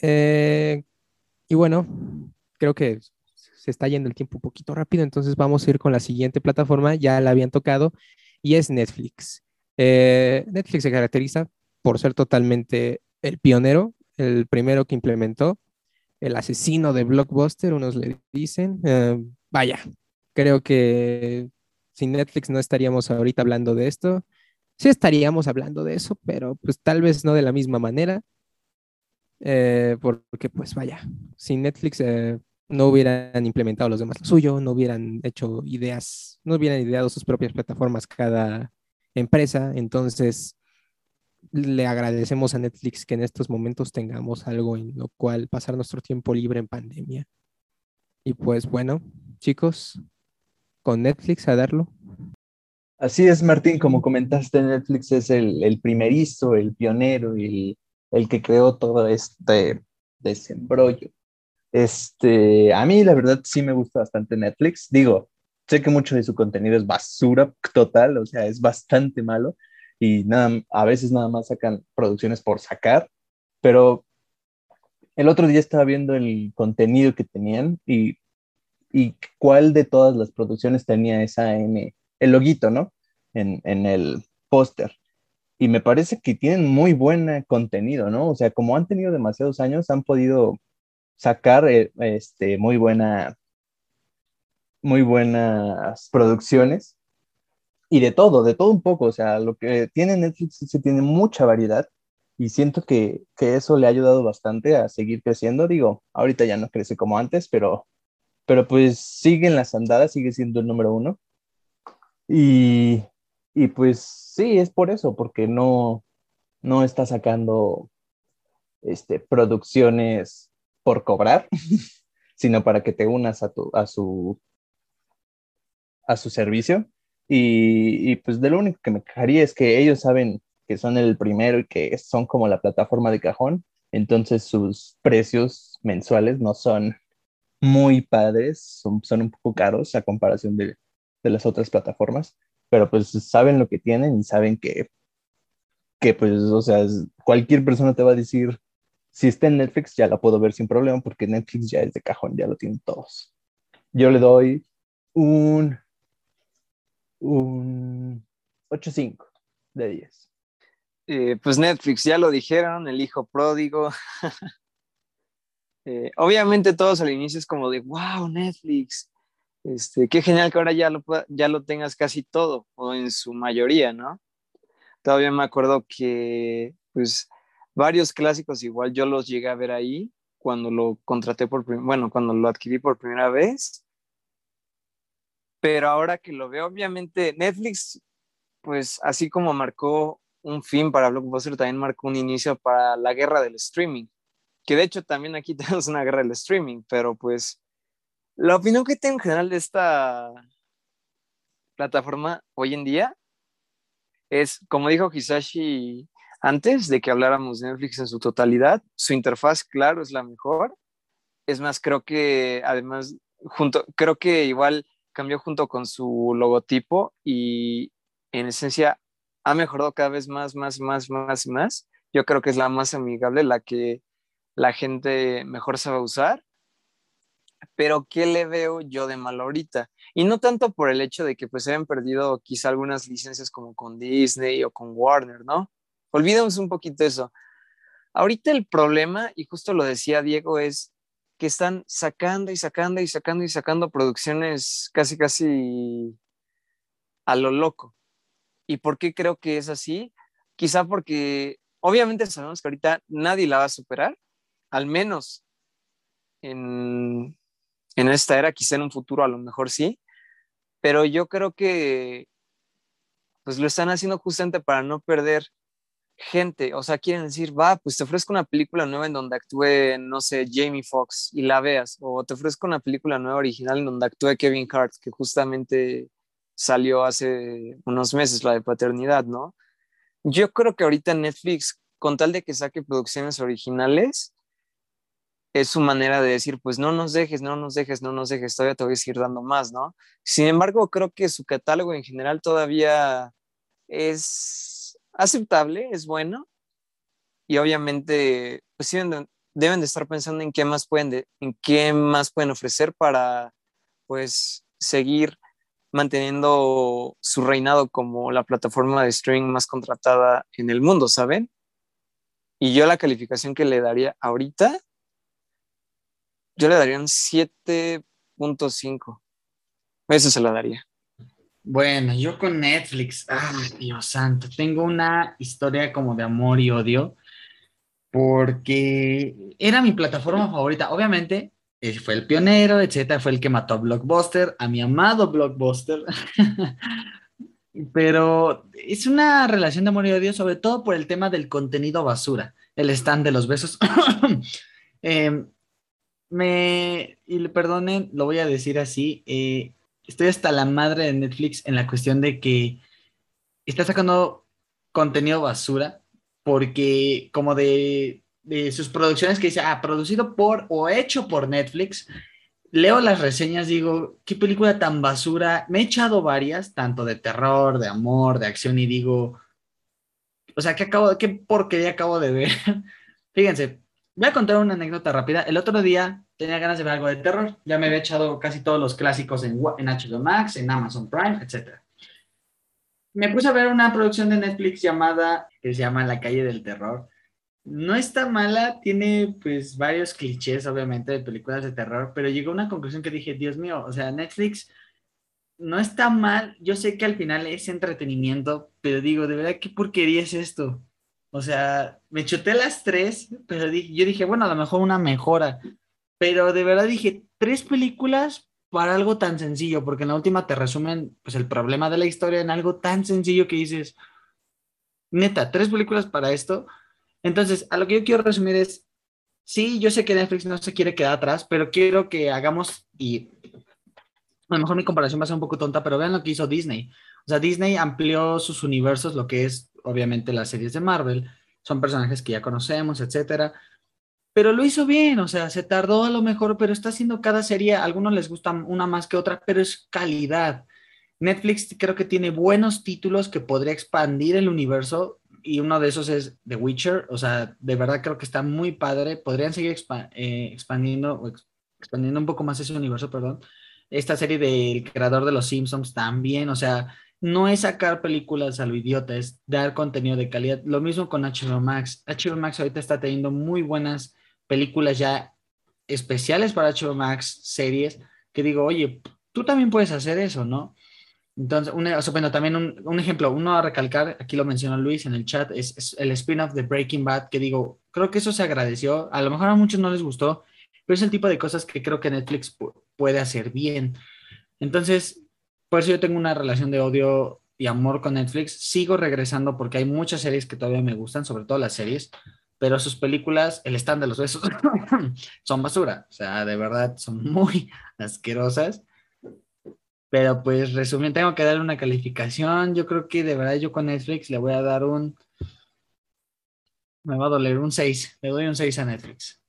Eh, y bueno, creo que se está yendo el tiempo un poquito rápido, entonces vamos a ir con la siguiente plataforma, ya la habían tocado, y es Netflix. Eh, Netflix se caracteriza por ser totalmente el pionero, el primero que implementó el asesino de Blockbuster, unos le dicen. Eh, vaya, creo que sin Netflix no estaríamos ahorita hablando de esto. Sí estaríamos hablando de eso, pero pues tal vez no de la misma manera. Eh, porque pues vaya, sin Netflix, eh, no hubieran implementado los demás lo suyo, no hubieran hecho ideas, no hubieran ideado sus propias plataformas cada empresa. Entonces, le agradecemos a Netflix que en estos momentos tengamos algo en lo cual pasar nuestro tiempo libre en pandemia. Y pues bueno, chicos, con Netflix a darlo. Así es, Martín, como comentaste, Netflix es el, primerizo, el pionero, el, el que creó todo este desembrollo. Este, a mí la verdad sí me gusta bastante Netflix. Digo, sé que mucho de su contenido es basura total, o sea, es bastante malo y nada, a veces nada más sacan producciones por sacar, pero el otro día estaba viendo el contenido que tenían y, y cuál de todas las producciones tenía esa M, el loguito, ¿no? En, el póster. Y me parece que tienen muy buen contenido, ¿no? O sea, como han tenido demasiados años, han podido sacar eh, este, muy buena muy buenas producciones y de todo, de todo un poco, o sea, lo que tiene Netflix se tiene mucha variedad y siento que, que, eso le ha ayudado bastante a seguir creciendo, digo, ahorita ya no crece como antes, pero, pero pues sigue las andadas, sigue siendo el número uno y, y pues sí, es por eso, porque no, no está sacando este, producciones por cobrar, sino para que te unas a, tu, a, su, a su servicio. Y, y, pues de lo único que me quejaría es que ellos saben que son el primero y que son como la plataforma de cajón, entonces sus precios mensuales no son muy padres, son, son un poco caros a comparación de, de las otras plataformas, pero pues saben lo que tienen y saben que, que pues, o sea, cualquier persona te va a decir, si está en Netflix, ya la puedo ver sin problema porque Netflix ya es de cajón, ya lo tienen todos. Yo le doy un, un 8.5 de 10. Eh, pues Netflix, ya lo dijeron, el hijo pródigo. eh, obviamente todos al inicio es como de, wow, Netflix, este, qué genial que ahora ya lo, ya lo tengas casi todo, o en su mayoría, ¿no? Todavía me acuerdo que, pues, varios clásicos igual yo los llegué a ver ahí cuando lo contraté por, bueno, cuando lo adquirí por primera vez. Pero ahora que lo veo, obviamente Netflix, pues así como marcó un fin para Blockbuster, también marcó un inicio para la guerra del streaming. Que de hecho también aquí tenemos una guerra del streaming, pero pues la opinión que tengo en general de esta plataforma hoy en día es, como dijo Hisashi antes de que habláramos de Netflix en su totalidad, su interfaz, claro, es la mejor. Es más, creo que además, junto, creo que igual cambió junto con su logotipo y en esencia ha mejorado cada vez más, más, más, más más. Yo creo que es la más amigable, la que la gente mejor sabe usar. Pero ¿qué le veo yo de mal ahorita? Y no tanto por el hecho de que pues hayan perdido quizá algunas licencias como con Disney o con Warner, ¿no? Olvidemos un poquito eso. Ahorita el problema, y justo lo decía Diego, es que están sacando y sacando y sacando y sacando producciones casi, casi a lo loco. ¿Y por qué creo que es así? Quizá porque obviamente sabemos que ahorita nadie la va a superar, al menos en, en esta era, quizá en un futuro a lo mejor sí, pero yo creo que pues lo están haciendo justamente para no perder gente, o sea, quieren decir, va, pues te ofrezco una película nueva en donde actúe, no sé, Jamie Foxx y la veas, o te ofrezco una película nueva original en donde actúe Kevin Hart, que justamente salió hace unos meses, la de paternidad, ¿no? Yo creo que ahorita Netflix, con tal de que saque producciones originales, es su manera de decir, pues no nos dejes, no nos dejes, no nos dejes, todavía te voy a seguir dando más, ¿no? Sin embargo, creo que su catálogo en general todavía es aceptable, es bueno. Y obviamente, pues deben de, estar pensando en qué más pueden, en qué más pueden ofrecer para, pues, seguir manteniendo su reinado como la plataforma de streaming más contratada en el mundo, ¿saben? Y yo la calificación que le daría ahorita, yo le daría un 7.5. Eso se la daría. Bueno, yo con Netflix, ay Dios santo, tengo una historia como de amor y odio, porque era mi plataforma favorita. Obviamente, fue el pionero, etcétera, fue el que mató a Blockbuster, a mi amado Blockbuster. Pero es una relación de amor y odio, sobre todo por el tema del contenido basura, el stand de los besos. Em, me, y le perdonen, lo voy a decir así, eh, estoy hasta la madre de Netflix en la cuestión de que está sacando contenido basura, porque como de, de sus producciones que dice, ah, producido por o hecho por Netflix, leo las reseñas, digo, qué película tan basura. Me he echado varias, tanto de terror, de amor, de acción, y digo, o sea, ¿qué, acabo, qué porquería acabo de ver? Fíjense, voy a contar una anécdota rápida. El otro día tenía ganas de ver algo de terror. Ya me había echado casi todos los clásicos en, HBO Max, en Amazon Prime, etc. Me puse a ver una producción de Netflix llamada, que se llama La calle del terror no está mala, tiene pues varios clichés, obviamente, de películas de terror, pero llegó a una conclusión que dije, Dios mío, o sea, Netflix no está mal, yo sé que al final es entretenimiento, pero digo, de verdad, ¿qué porquería es esto? O sea, me chuté las tres, pero yo dije, bueno, a lo mejor una mejora, pero de verdad dije, tres películas para algo tan sencillo, porque en la última te resumen pues el problema de la historia en algo tan sencillo que dices, neta, tres películas para esto, entonces, a lo que yo quiero resumir es, sí, yo sé que Netflix no se quiere quedar atrás, pero quiero que hagamos, y a lo mejor mi comparación va a ser un poco tonta, pero vean lo que hizo Disney. O sea, Disney amplió sus universos, lo que es obviamente las series de Marvel, son personajes que ya conocemos, etcétera. Pero lo hizo bien, o sea, se tardó a lo mejor, pero está haciendo cada serie, a algunos les gusta una más que otra, pero es calidad. Netflix creo que tiene buenos títulos que podría expandir el universo y uno de esos es The Witcher, o sea, de verdad creo que está muy padre, podrían seguir eh, expandiendo, expandiendo un poco más ese universo, perdón. Esta serie del creador de los Simpsons también, o sea, no es sacar películas a lo idiota, es dar contenido de calidad. Lo mismo con HBO Max. HBO Max ahorita está teniendo muy buenas películas ya especiales para HBO Max, series, que digo, oye, tú también puedes hacer eso, ¿no? Entonces, un, bueno, también un, ejemplo, uno a recalcar, aquí lo mencionó Luis en el chat, es, el spin-off de Breaking Bad, que digo, creo que eso se agradeció, a lo mejor a muchos no les gustó, pero es el tipo de cosas que creo que Netflix puede hacer bien. Entonces, por eso yo tengo una relación de odio y amor con Netflix, sigo regresando porque hay muchas series que todavía me gustan, sobre todo las series, pero sus películas, el stand de los besos, son basura, o sea, de verdad son muy asquerosas pero pues resumen, tengo que darle una calificación. Yo creo que de verdad yo con Netflix le voy a dar un... Me va a doler un 6. Le doy un 6 a Netflix.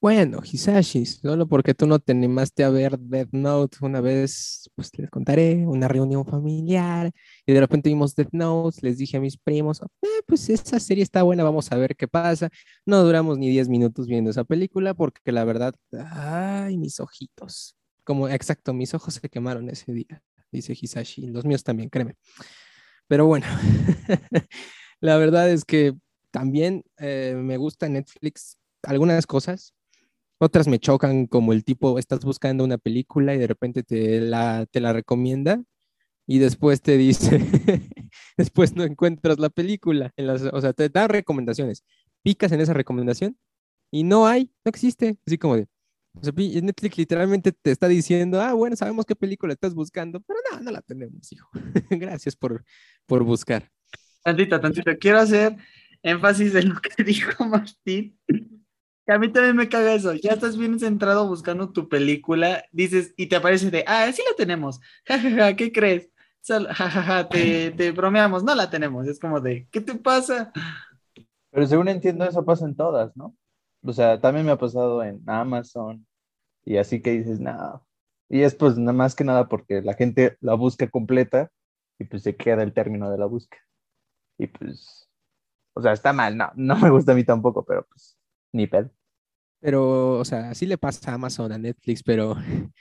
Bueno, Hisashi, solo porque tú no te animaste a ver Death Note una vez, pues les contaré, una reunión familiar, y de repente vimos Death Note, les dije a mis primos, eh, pues esa serie está buena, vamos a ver qué pasa. No duramos ni 10 minutos viendo esa película porque la verdad, ay, mis ojitos. Como, exacto, mis ojos se quemaron ese día, dice Hisashi. Los míos también, créeme. Pero bueno, la verdad es que también eh, me gusta Netflix algunas cosas, otras me chocan, como el tipo, estás buscando una película y de repente te la, te la recomienda y después te dice, después no encuentras la película, en las, o sea, te da recomendaciones, picas en esa recomendación y no hay, no existe, así como de, Netflix literalmente te está diciendo, ah, bueno, sabemos qué película estás buscando, pero no, no la tenemos, hijo. Gracias por, por buscar. Tantito, tantito. Quiero hacer énfasis en lo que dijo Martín. A mí también me caga eso. Ya estás bien centrado buscando tu película, dices, y te aparece de, ah, sí la tenemos. jajaja, ja, ja, ¿qué crees? Jajaja, ja, ja, te, te bromeamos, no la tenemos. Es como de, ¿qué te pasa? Pero según entiendo, eso pasa en todas, ¿no? O sea, también me ha pasado en Amazon, y así que dices, no. Y es pues nada más que nada porque la gente la busca completa y pues se queda el término de la búsqueda. Y pues, o sea, está mal, no, no me gusta a mí tampoco, pero pues ni pedo. Pero, o sea, sí le pasa a Amazon, a Netflix, pero,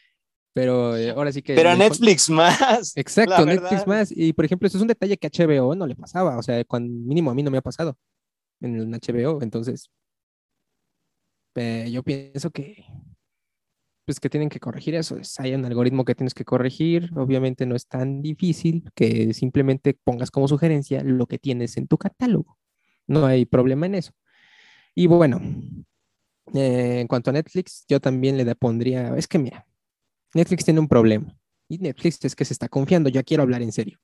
pero eh, ahora sí que... Pero a Netflix más. Exacto, Netflix más. Y por ejemplo, eso es un detalle que a HBO no le pasaba, o sea, cuando mínimo a mí no me ha pasado en el HBO, entonces, yo pienso que, pues que tienen que corregir eso. hay un algoritmo que tienes que corregir. Obviamente no es tan difícil que simplemente pongas como sugerencia lo que tienes en tu catálogo. No hay problema en eso. Y bueno, Eh, en cuanto a Netflix, yo también le pondría, es que mira, Netflix tiene un problema y Netflix es que se está confiando, yo quiero hablar en serio.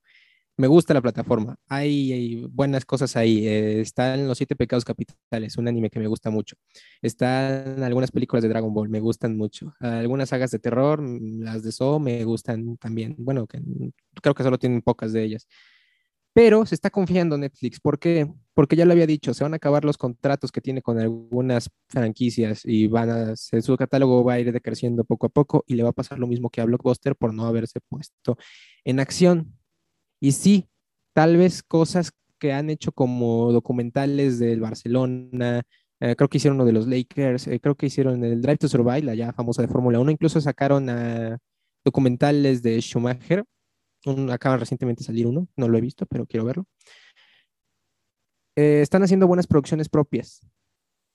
Me gusta la plataforma, hay, buenas cosas ahí. Eh, están Los Siete Pecados Capitales, un anime que me gusta mucho. Están algunas películas de Dragon Ball, me gustan mucho. Algunas sagas de terror, mm, las de So, me gustan también. Bueno, que, creo que solo tienen pocas de ellas. Pero se está confiando Netflix. ¿Por qué? Porque ya lo había dicho, se van a acabar los contratos que tiene con algunas franquicias y van a, su catálogo va a ir decreciendo poco a poco y le va a pasar lo mismo que a Blockbuster por no haberse puesto en acción. Y sí, tal vez cosas que han hecho como documentales del Barcelona, eh, creo que hicieron uno de los Lakers, eh, creo que hicieron el Drive to Survive, la ya famosa de Fórmula 1, incluso sacaron documentales de Schumacher acaba recientemente de salir uno, no lo he visto, pero quiero verlo. Eh, están haciendo buenas producciones propias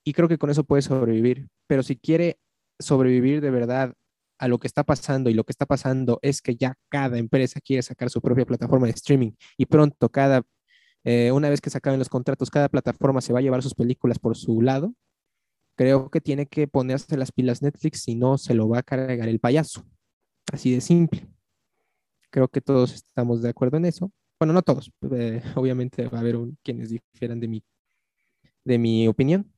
y creo que con eso puede sobrevivir, pero si quiere sobrevivir de verdad a lo que está pasando y lo que está pasando es que ya cada empresa quiere sacar su propia plataforma de streaming y pronto cada, eh, una vez que se acaben los contratos, cada plataforma se va a llevar sus películas por su lado, creo que tiene que ponerse las pilas Netflix, si no se lo va a cargar el payaso. Así de simple. Creo que todos estamos de acuerdo en eso. Bueno, no todos, eh, obviamente va a haber quienes difieran de mi, de mi opinión,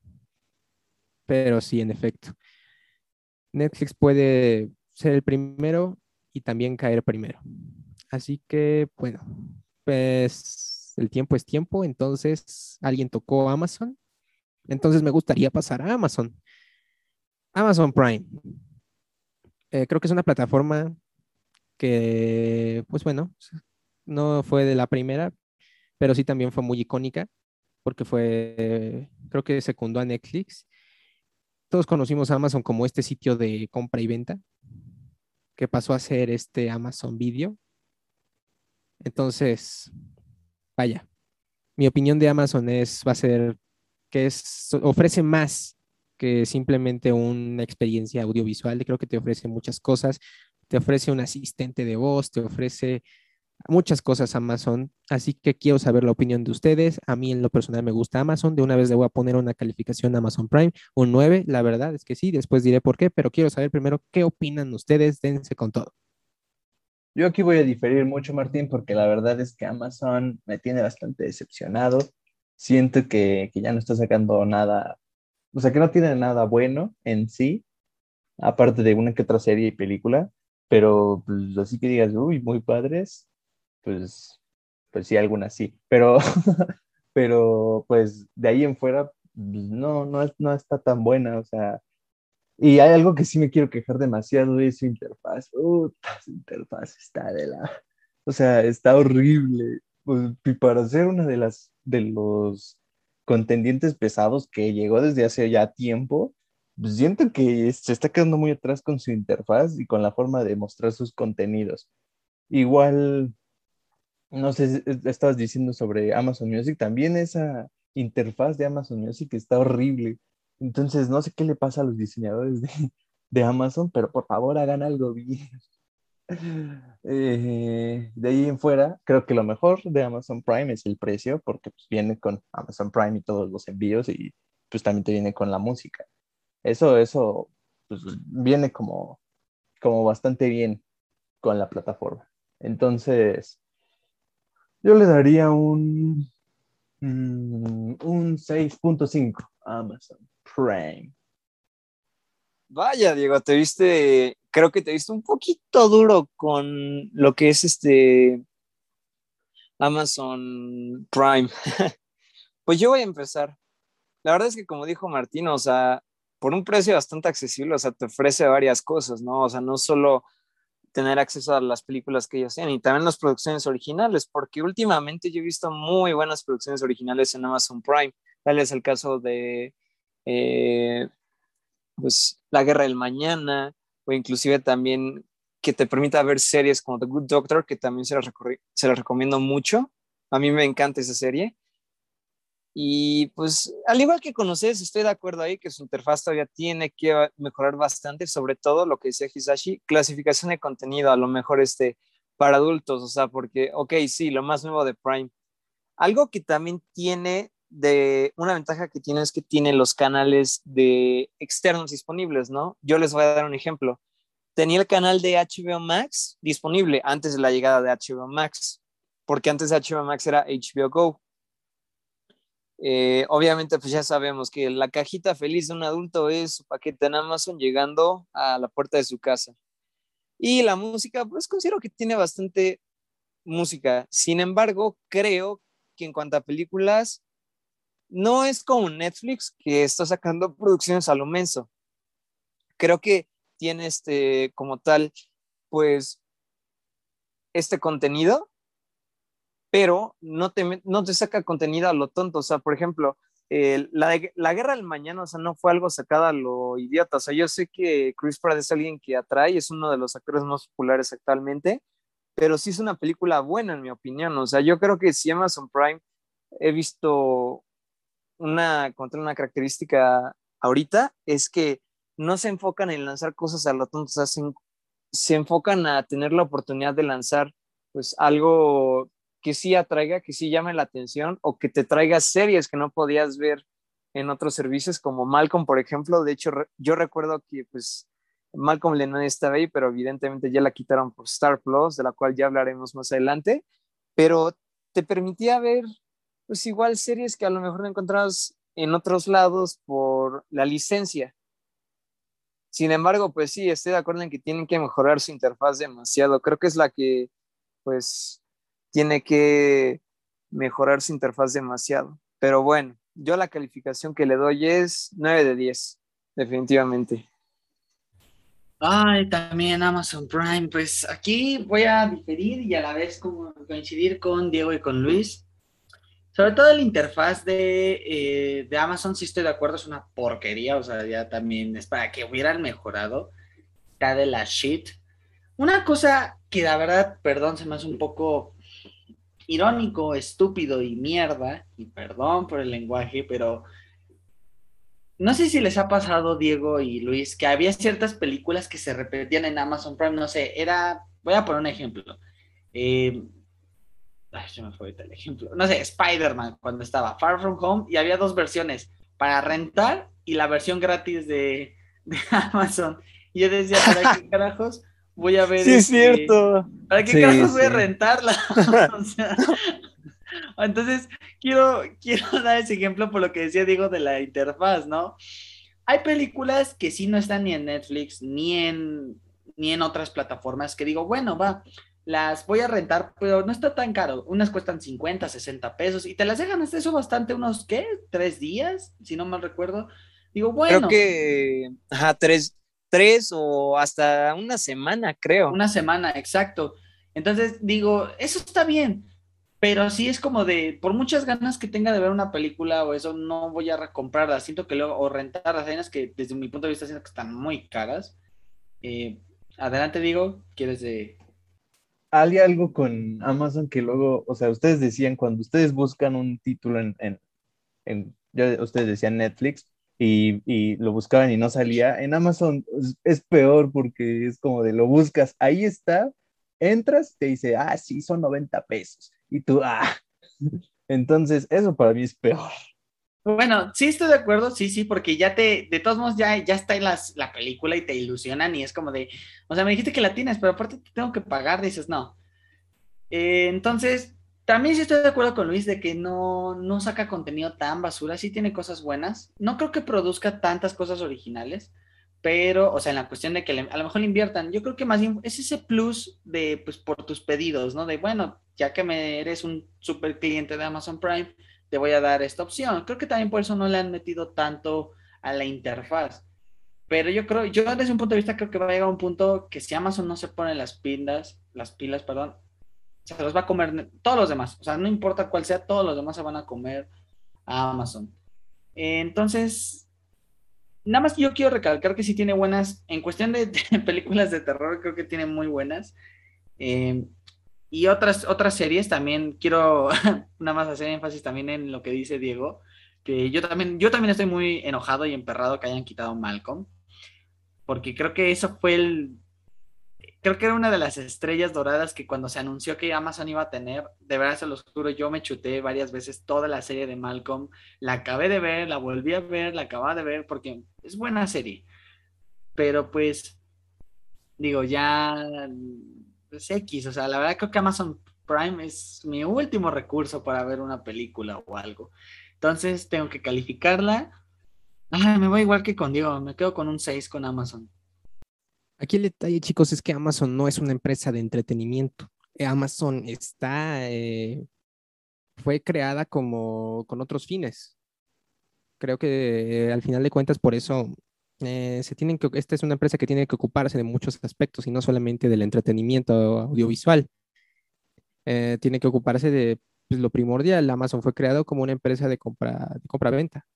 pero sí, en efecto. Netflix puede ser el primero y también caer primero. Así que, bueno, pues el tiempo es tiempo, entonces alguien tocó Amazon, entonces me gustaría pasar a Amazon. Amazon Prime. Eh, creo que es una plataforma que, pues bueno, no fue de la primera, pero sí también fue muy icónica, porque fue, creo que secundó a Netflix. Todos conocimos a Amazon como este sitio de compra y venta, que pasó a ser este Amazon Video. Entonces, vaya, mi opinión de Amazon es, va a ser que es, ofrece más que simplemente una experiencia audiovisual. Creo que te ofrece muchas cosas te ofrece un asistente de voz, te ofrece muchas cosas Amazon, así que quiero saber la opinión de ustedes. A mí en lo personal me gusta Amazon, de una vez le voy a poner una calificación Amazon Prime, un 9, la verdad es que sí, después diré por qué, pero quiero saber primero qué opinan ustedes, dense con todo. Yo aquí voy a diferir mucho, Martín, porque la verdad es que Amazon me tiene bastante decepcionado. Siento que, que ya no está sacando nada, o sea, que no tiene nada bueno en sí, aparte de una que otra serie y película pero pues así que digas, uy, muy padres, pues, pues sí, algunas sí, pero, pero pues de ahí en fuera, pues, no, no, no está tan buena, o sea, y hay algo que sí me quiero quejar demasiado, es su interfaz, uh, su interfaz está de la, o sea, está horrible, pues, y para ser una de las, de los contendientes pesados que llegó desde hace ya tiempo, pues, siento que se está quedando muy atrás con su interfaz y con la forma de mostrar sus contenidos. Igual, no sé, estabas diciendo sobre Amazon Music, también esa interfaz de Amazon Music está horrible. Entonces, no sé qué le pasa a los diseñadores de, Amazon, pero por favor hagan algo bien. Eh, de ahí en fuera, creo que lo mejor de Amazon Prime es el precio, porque pues, viene con Amazon Prime y todos los envíos y pues también te viene con la música. Eso, eso pues, viene como, como bastante bien con la plataforma. Entonces, yo le daría un, mm, un 6.5 a Amazon Prime. Vaya, Diego, te viste, creo que te viste un poquito duro con lo que es este Amazon Prime. pues yo voy a empezar. La verdad es que como dijo Martín, o sea, por un precio bastante accesible, o sea, te ofrece varias cosas, ¿no? O sea, no solo tener acceso a las películas que ellos tienen y también las producciones originales, porque últimamente yo he visto muy buenas producciones originales en Amazon Prime. Tal es el caso de eh, pues, La Guerra del Mañana, o inclusive también que te permita ver series como The Good Doctor, que también se las, se las recomiendo mucho. A mí me encanta esa serie. Y pues, al igual que con ustedes, estoy de acuerdo ahí que su interfaz todavía tiene que mejorar bastante, sobre todo lo que decía Hisashi, clasificación de contenido, a lo mejor este, para adultos, o sea, porque, ok, sí, lo más nuevo de Prime. Algo que también tiene de una ventaja que tiene es que tiene los canales de externos disponibles, ¿no? Yo les voy a dar un ejemplo. Tenía el canal de HBO Max disponible antes de la llegada de HBO Max, porque antes de HBO Max era HBO Go. Eh, obviamente, pues ya sabemos que la cajita feliz de un adulto es su paquete en Amazon llegando a la puerta de su casa. Y la música, pues considero que tiene bastante música. Sin embargo, creo que en cuanto a películas, no es como Netflix que está sacando producciones a lo menso. Creo que tiene este, como tal, pues, este contenido, pero no te, no te saca contenido a lo tonto. O sea, por ejemplo, la, la, guerra del mañana, o sea, no fue algo sacado a lo idiota. O sea, yo sé que Chris Pratt es alguien que atrae, es uno de los actores más populares actualmente, pero sí es una película buena, en mi opinión. O sea, yo creo que si Amazon Prime he visto una, una característica ahorita, es que no se enfocan en lanzar cosas a lo tonto, se enfocan a tener la oportunidad de lanzar pues algo que sí atraiga, que sí llame la atención o que te traiga series que no podías ver en otros servicios como Malcolm, por ejemplo. De hecho, yo recuerdo que pues Malcolm Lennon estaba ahí, pero evidentemente ya la quitaron por Star Plus, de la cual ya hablaremos más adelante, pero te permitía ver pues igual series que a lo mejor no encontrabas en otros lados por la licencia. Sin embargo, pues sí, estoy de acuerdo en que tienen que mejorar su interfaz demasiado. Creo que es la que, pues, tiene que mejorar su interfaz demasiado. Pero bueno, yo la calificación que le doy es 9 de 10, definitivamente. Ay, también Amazon Prime. Pues aquí voy a diferir y a la vez como coincidir con Diego y con Luis. Sobre todo la interfaz de, eh, de, Amazon, si estoy de acuerdo, es una porquería. O sea, ya también es para que hubieran mejorado. Está de la shit. Una cosa que la verdad, perdón, se me hace un poco irónico, estúpido y mierda. Y perdón por el lenguaje, pero no sé si les ha pasado, Diego y Luis, que había ciertas películas que se repetían en Amazon Prime. No sé, era. Voy a poner un ejemplo. Eh, Ay, se me fue el ejemplo. No sé, Spider-Man, cuando estaba Far From Home, y había dos versiones, para rentar y la versión gratis de, Amazon. Y yo decía, ¿para qué carajos voy a ver? Sí, es este, cierto. ¿Para qué carajos voy a rentarla? entonces, quiero, quiero dar ese ejemplo por lo que decía Diego de la interfaz, ¿no? Hay películas que sí no están ni en Netflix, ni en, ni en otras plataformas, que digo, bueno, va, las voy a rentar, pero no está tan caro. Unas cuestan 50, 60 pesos y te las dejan hasta eso bastante, unos, ¿qué? ¿Tres días? Si no mal recuerdo. Digo, bueno. Creo que, ajá, tres, tres o hasta una semana, creo. Una semana, exacto. Entonces, digo, eso está bien, pero sí es como de, por muchas ganas que tenga de ver una película o eso, no voy a comprarla. Siento que luego, o rentar las escenas que desde mi punto de vista siento que están muy caras. Eh, adelante, digo, ¿quieres de hay algo con Amazon que luego, o sea, ustedes decían cuando ustedes buscan un título en, en, ya ustedes decían Netflix y, y, lo buscaban y no salía, en Amazon es, peor porque es como de lo buscas, ahí está, entras, te dice, ah, sí, son 90 pesos. Y tú, ah, entonces eso para mí es peor. Bueno, sí estoy de acuerdo, sí, sí, porque ya te, de todos modos, ya, ya está en la película y te ilusionan y es como de, o sea, me dijiste que la tienes, pero aparte te tengo que pagar, dices, no. Eh, entonces, también sí estoy de acuerdo con Luis de que no, no saca contenido tan basura, sí tiene cosas buenas. No creo que produzca tantas cosas originales, pero, o sea, en la cuestión de que a lo mejor le inviertan, yo creo que más bien es ese plus de, pues, por tus pedidos, ¿no? De, bueno, ya que me eres un super cliente de Amazon Prime, te voy a dar esta opción. Creo que también por eso no le han metido tanto a la interfaz. Pero yo creo, yo desde un punto de vista creo que va a llegar a un punto que si Amazon no se pone las pilas, las pilas, perdón, se los va a comer todos los demás. O sea, no importa cuál sea, todos los demás se van a comer a Amazon. Entonces, nada más yo quiero recalcar que sí tiene buenas, en cuestión de, películas de terror, creo que tiene muy buenas. Eh, y otras, otras series también quiero nada más hacer énfasis también en lo que dice Diego, que yo también, yo también estoy muy enojado y emperrado que hayan quitado Malcolm, porque creo que eso fue el, creo que era una de las estrellas doradas que cuando se anunció que Amazon iba a tener, de verdad se los juro, yo me chuté varias veces toda la serie de Malcolm, la acabé de ver, la volví a ver, la acababa de ver porque es buena serie, pero pues digo, ya es X, o sea, la verdad creo que Amazon Prime es mi último recurso para ver una película o algo. Entonces tengo que calificarla. Ah, me voy igual que con Diego, me quedo con un 6 con Amazon. Aquí el detalle, chicos, es que Amazon no es una empresa de entretenimiento. Eh, Amazon está, eh, fue creada como con otros fines. Creo que eh, al final de cuentas, por eso se tienen que, esta es una empresa que tiene que ocuparse de muchos aspectos y no solamente del entretenimiento audiovisual. tiene que ocuparse de pues, lo primordial. Amazon fue creado como una empresa de compra, de compra-venta.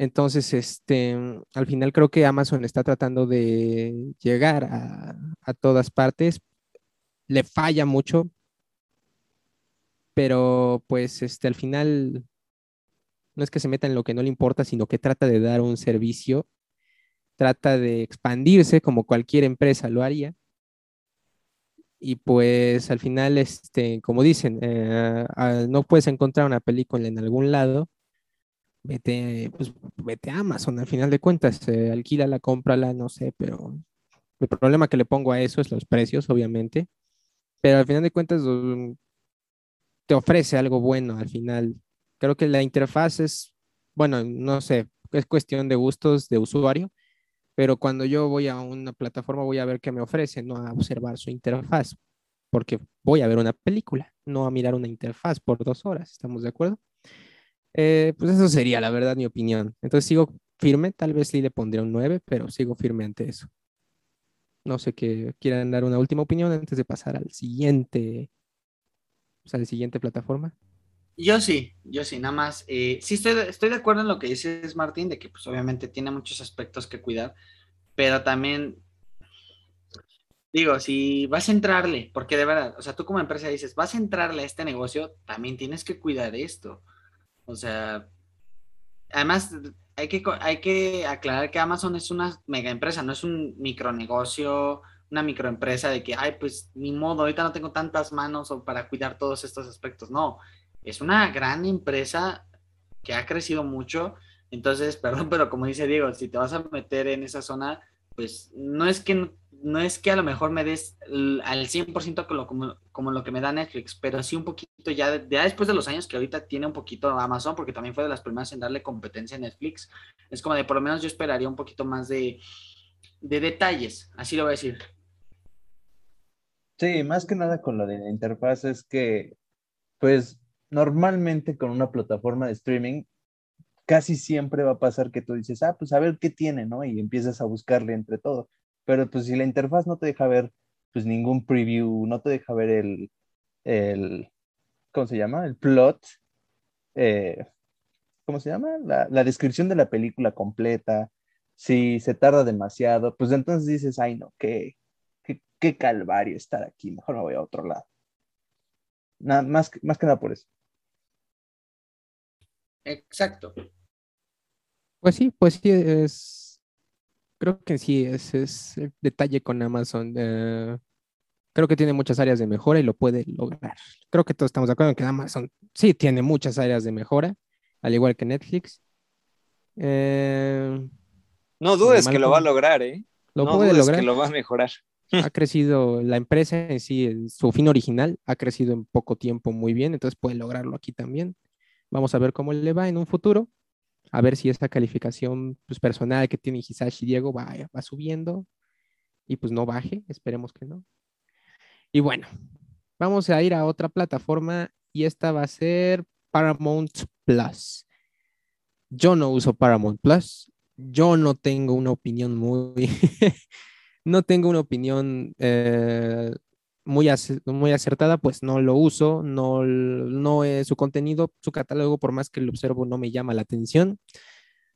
Entonces, este, al final creo que Amazon está tratando de llegar a, todas partes. Le falla mucho, pero pues este, al final no es que se meta en lo que no le importa, sino que trata de dar un servicio, trata de expandirse como cualquier empresa lo haría. Y pues al final, este, como dicen, eh, ah, no puedes encontrar una película en algún lado vete, pues, vete a Amazon, al final de cuentas, eh, alquílala, cómprala, no sé, pero el problema que le pongo a eso es los precios, obviamente, pero al final de cuentas um, te ofrece algo bueno al final. Creo que la interfaz es, bueno, no sé, es cuestión de gustos de usuario, pero cuando yo voy a una plataforma voy a ver qué me ofrece, no a observar su interfaz, porque voy a ver una película, no a mirar una interfaz por dos horas, ¿estamos de acuerdo? Eh, pues eso sería, la verdad, mi opinión. Entonces sigo firme, tal vez sí le pondría un 9, pero sigo firme ante eso. No sé que quieran dar una última opinión antes de pasar al siguiente, o sea, la siguiente plataforma. Yo sí, yo sí, nada más. Eh, sí estoy, estoy de acuerdo en lo que dices, Martín, de que pues obviamente tiene muchos aspectos que cuidar, pero también digo, si vas a entrarle, porque de verdad, o sea, tú como empresa dices, vas a entrarle a este negocio, también tienes que cuidar esto. O sea, además hay que, hay que aclarar que Amazon es una mega empresa, no es un micronegocio, una microempresa de que, ay, pues ni modo, ahorita no tengo tantas manos para cuidar todos estos aspectos. No, es una gran empresa que ha crecido mucho. Entonces, perdón, pero como dice Diego, si te vas a meter en esa zona, pues no es que no es que a lo mejor me des al 100% como, como, lo que me da Netflix, pero sí un poquito ya, después de los años que ahorita tiene un poquito Amazon, porque también fue de las primeras en darle competencia a Netflix, es como de por lo menos yo esperaría un poquito más de, de detalles, así lo voy a decir. Sí, más que nada con lo de la interfaz es que, pues normalmente con una plataforma de streaming, casi siempre va a pasar que tú dices, ah, pues a ver qué tiene, ¿no? Y empiezas a buscarle entre todo pero pues si la interfaz no te deja ver pues ningún preview, no te deja ver el, el ¿cómo se llama? El plot, eh, ¿cómo se llama? La, descripción de la película completa, si se tarda demasiado, pues entonces dices, ay no, qué, qué, calvario estar aquí, mejor me voy a otro lado. Nada, más, más que nada por eso. Exacto. Pues sí, pues sí, es, Creo que sí, ese es el detalle con Amazon. Eh, creo que tiene muchas áreas de mejora y lo puede lograr. Creo que todos estamos de acuerdo en que Amazon sí tiene muchas áreas de mejora, al igual que Netflix. Eh, no dudes que lo va a lograr, ¿eh? Lo puede lograr. que lo va a mejorar. Ha crecido la empresa en sí, su fin original ha crecido en poco tiempo muy bien, entonces puede lograrlo aquí también. Vamos a ver cómo le va en un futuro a ver si esta calificación pues, personal que tiene Hisashi Diego va, va subiendo y pues no baje, esperemos que no. Y bueno, vamos a ir a otra plataforma y esta va a ser Paramount Plus. Yo no uso Paramount Plus, yo no tengo una opinión muy, no tengo una opinión eh, muy, muy acertada, pues no lo uso, no, no es su contenido, su catálogo, por más que lo observo, no me llama la atención.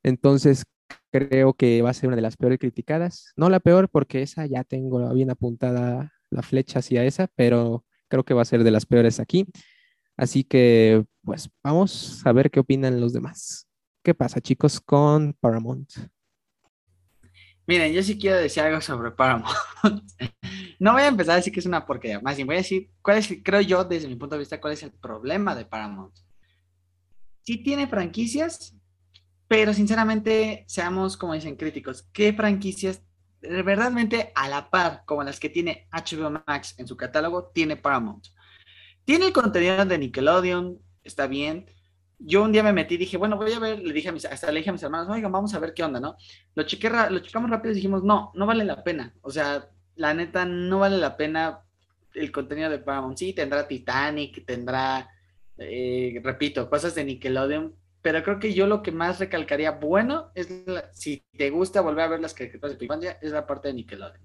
Entonces, creo que va a ser una de las peores criticadas. No la peor, porque esa ya tengo bien apuntada la flecha hacia esa, pero creo que va a ser de las peores aquí. Así que, pues, vamos a ver qué opinan los demás. ¿Qué pasa, chicos, con Paramount? Miren, yo sí quiero decir algo sobre Paramount. no voy a empezar a decir que es una porquería, más bien voy a decir cuál es, creo yo, desde mi punto de vista, cuál es el problema de Paramount. Sí tiene franquicias, pero sinceramente, seamos como dicen críticos, ¿qué franquicias verdaderamente a la par como las que tiene HBO Max en su catálogo tiene Paramount? Tiene el contenido de Nickelodeon, está bien. Yo un día me metí y dije, bueno, voy a ver, le dije a mis, hasta le dije a mis hermanos, oigan, vamos a ver qué onda, ¿no? Lo, chequé, lo checamos rápido y dijimos, no, no vale la pena. O sea, la neta, no vale la pena el contenido de Paramount. Sí, tendrá Titanic, tendrá, eh, repito, cosas de Nickelodeon, pero creo que yo lo que más recalcaría bueno es, si te gusta volver a ver las caricaturas de tu es la parte de Nickelodeon.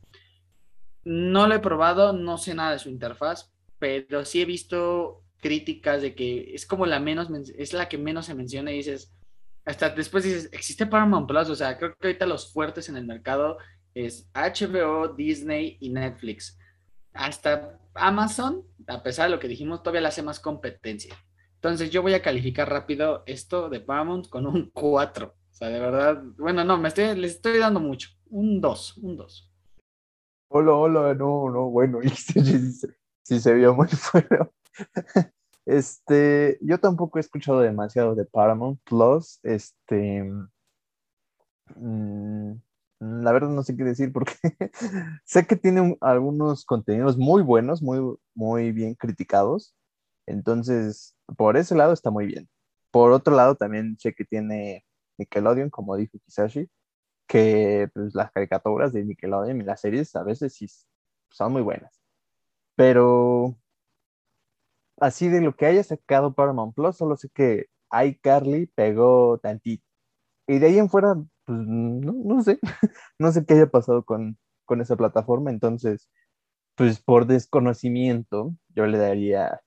No lo he probado, no sé nada de su interfaz, pero sí he visto críticas de que es como la menos, es la que menos se menciona y dices, hasta después dices, existe Paramount Plus, o sea, creo que ahorita los fuertes en el mercado es HBO, Disney y Netflix. Hasta Amazon, a pesar de lo que dijimos, todavía le hace más competencia. Entonces yo voy a calificar rápido esto de Paramount con un 4. O sea, de verdad, bueno, no, me estoy, les estoy dando mucho. Un 2, un 2. Hola, hola, no, no, bueno, sí se vio muy feo. Este, yo tampoco he escuchado demasiado de Paramount Plus. Este, mm, la verdad no sé qué decir porque sé que tiene algunos contenidos muy buenos, muy, muy bien criticados. Entonces, por ese lado está muy bien. Por otro lado, también sé que tiene Nickelodeon, como dijo Kisashi, que pues, las caricaturas de Nickelodeon y las series a veces sí son muy buenas. Pero así de lo que haya sacado Paramount Plus, solo sé que iCarly pegó tantito. Y de ahí en fuera, pues no, no sé, no sé qué haya pasado con, con esa plataforma. Entonces, pues por desconocimiento, yo le daría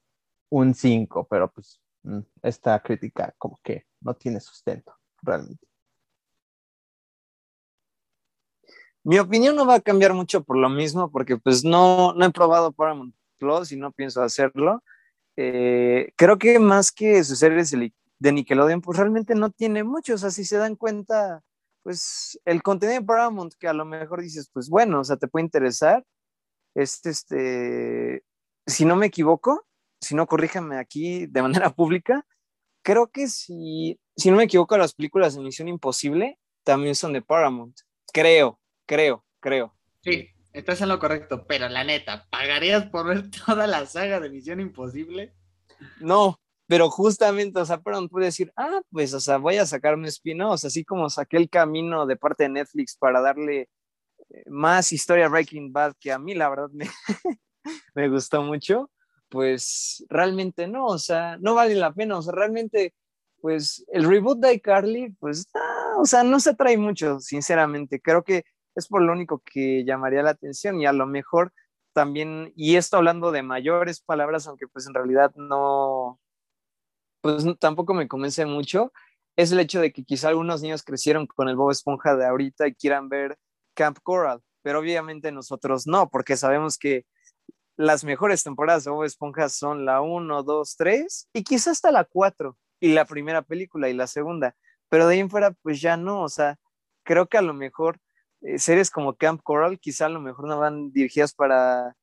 un 5, pero pues mm, esta crítica como que no tiene sustento realmente. Mi opinión no va a cambiar mucho por lo mismo, porque pues no, no he probado Paramount Plus y no pienso hacerlo. Eh, creo que más que sus series de Nickelodeon, pues realmente no tiene mucho, o sea, si se dan cuenta, pues el contenido de Paramount, que a lo mejor dices, pues bueno, o sea, te puede interesar, este, este, si no me equivoco, si no corríjame aquí de manera pública, creo que si, si no me equivoco, las películas de Misión Imposible también son de Paramount, creo, creo, creo. Sí, estás en lo correcto, pero la neta, ¿pagarías por ver toda la saga de Misión Imposible? No, pero justamente, o sea, perdón, puede decir, ah, pues, o sea, voy a sacar un spin-off, así como saqué el camino de parte de Netflix para darle eh, más historia a Breaking Bad, que a mí la verdad me, me gustó mucho, pues realmente no, o sea, no vale la pena, o sea, realmente, pues el reboot de iCarly, pues, ah, o sea, no se trae mucho, sinceramente, creo que es por lo único que llamaría la atención y a lo mejor también, y esto hablando de mayores palabras, aunque pues en realidad no, pues tampoco me convence mucho, es el hecho de que quizá algunos niños crecieron con el Bob Esponja de ahorita y quieran ver Camp Coral, pero obviamente nosotros no, porque sabemos que las mejores temporadas de Bob Esponja son la 1, 2, 3 y quizá hasta la 4 y la primera película y la segunda, pero de ahí en fuera pues ya no, o sea, creo que a lo mejor eh, series como Camp Coral quizá a lo mejor no van dirigidas para,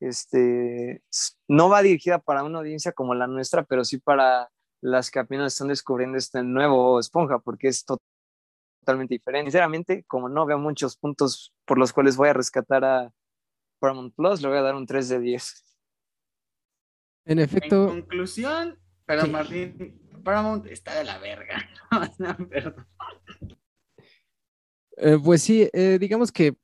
este, no va dirigida para una audiencia como la nuestra, pero sí para las que apenas están descubriendo este nuevo esponja, porque es totalmente diferente. Sinceramente, como no veo muchos puntos por los cuales voy a rescatar a Paramount Plus, le voy a dar un 3 de 10. En efecto. En conclusión, pero Martín, Paramount está de la verga. Perdón. Eh, pues sí, eh, digamos que,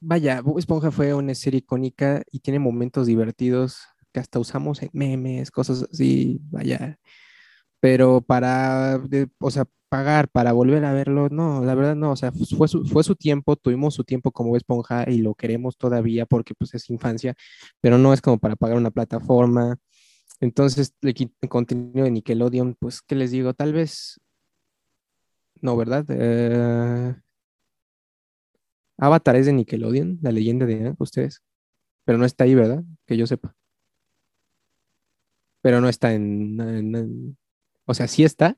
vaya, Bob Esponja fue una serie icónica y tiene momentos divertidos que hasta usamos en memes, cosas así, vaya. Pero para, o sea, pagar para volver a verlo, no, la verdad no, o sea, fue su, fue su tiempo, tuvimos su tiempo como Esponja y lo queremos todavía porque pues es infancia, pero no es como para pagar una plataforma. Entonces, el contenido de Nickelodeon, pues, ¿qué les digo? Tal vez no, ¿verdad? Eh, Avatar es de Nickelodeon, la leyenda de ustedes. Pero no está ahí, ¿verdad? Que yo sepa. Pero no está en, O sea, sí está.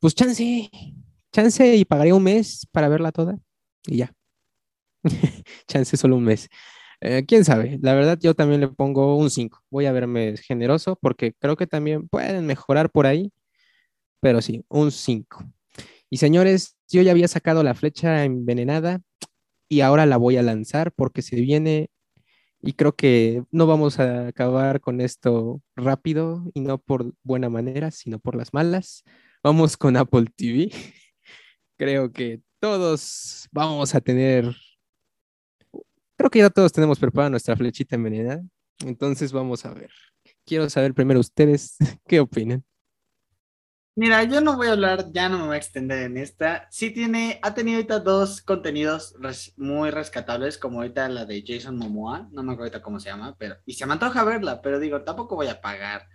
Pues chance. Chance y pagaría un mes para verla toda. Y ya. Chance solo un mes. Eh, quién sabe, la verdad yo también le pongo un 5. Voy a verme generoso porque creo que también pueden mejorar por ahí, pero sí, un 5. Y señores, yo ya había sacado la flecha envenenada y ahora la voy a lanzar porque se viene y creo que no vamos a acabar con esto rápido y no por buena manera, sino por las malas. Vamos con Apple TV. creo que todos vamos a tener Creo que ya todos tenemos preparada nuestra flechita envenenada. Entonces vamos a ver. Quiero saber primero ustedes qué opinan. Mira, yo no voy a hablar, ya no me voy a extender en esta. Sí tiene, ha tenido ahorita dos contenidos muy rescatables, como ahorita la de Jason Momoa, no me acuerdo ahorita cómo se llama, pero, y se me antoja verla, pero digo, tampoco voy a pagar,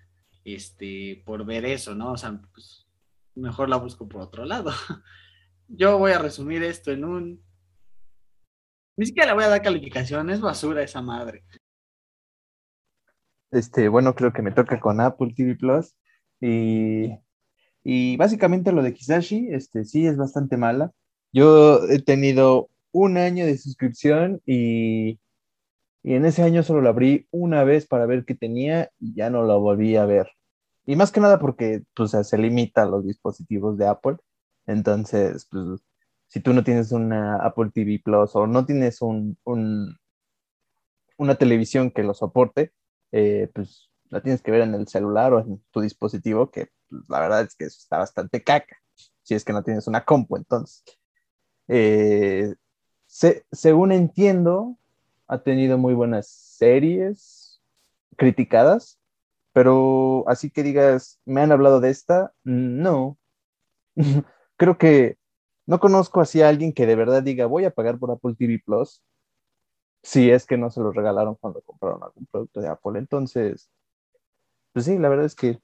este, por ver eso, ¿no? O sea, pues, mejor la busco por otro lado. Yo voy a resumir esto en un ni siquiera le voy a dar calificación, es basura esa madre. Este, bueno, creo que me toca con Apple TV Plus. Y, y básicamente lo de Kisashi, este, sí es bastante mala. Yo he tenido un año de suscripción y, y en ese año solo lo abrí una vez para ver qué tenía y ya no lo volví a ver. Y más que nada porque pues, se limita a los dispositivos de Apple. Entonces, pues si tú no tienes una Apple TV Plus o no tienes un, una televisión que lo soporte, eh, pues la tienes que ver en el celular o en tu dispositivo, que pues, la verdad es que está bastante caca, si es que no tienes una compu, entonces. Eh, según entiendo, ha tenido muy buenas series criticadas, pero así que digas, ¿me han hablado de esta? No. Creo que no conozco así a alguien que de verdad diga, voy a pagar por Apple TV Plus, si es que no se lo regalaron cuando compraron algún producto de Apple. Entonces, pues sí, la verdad es que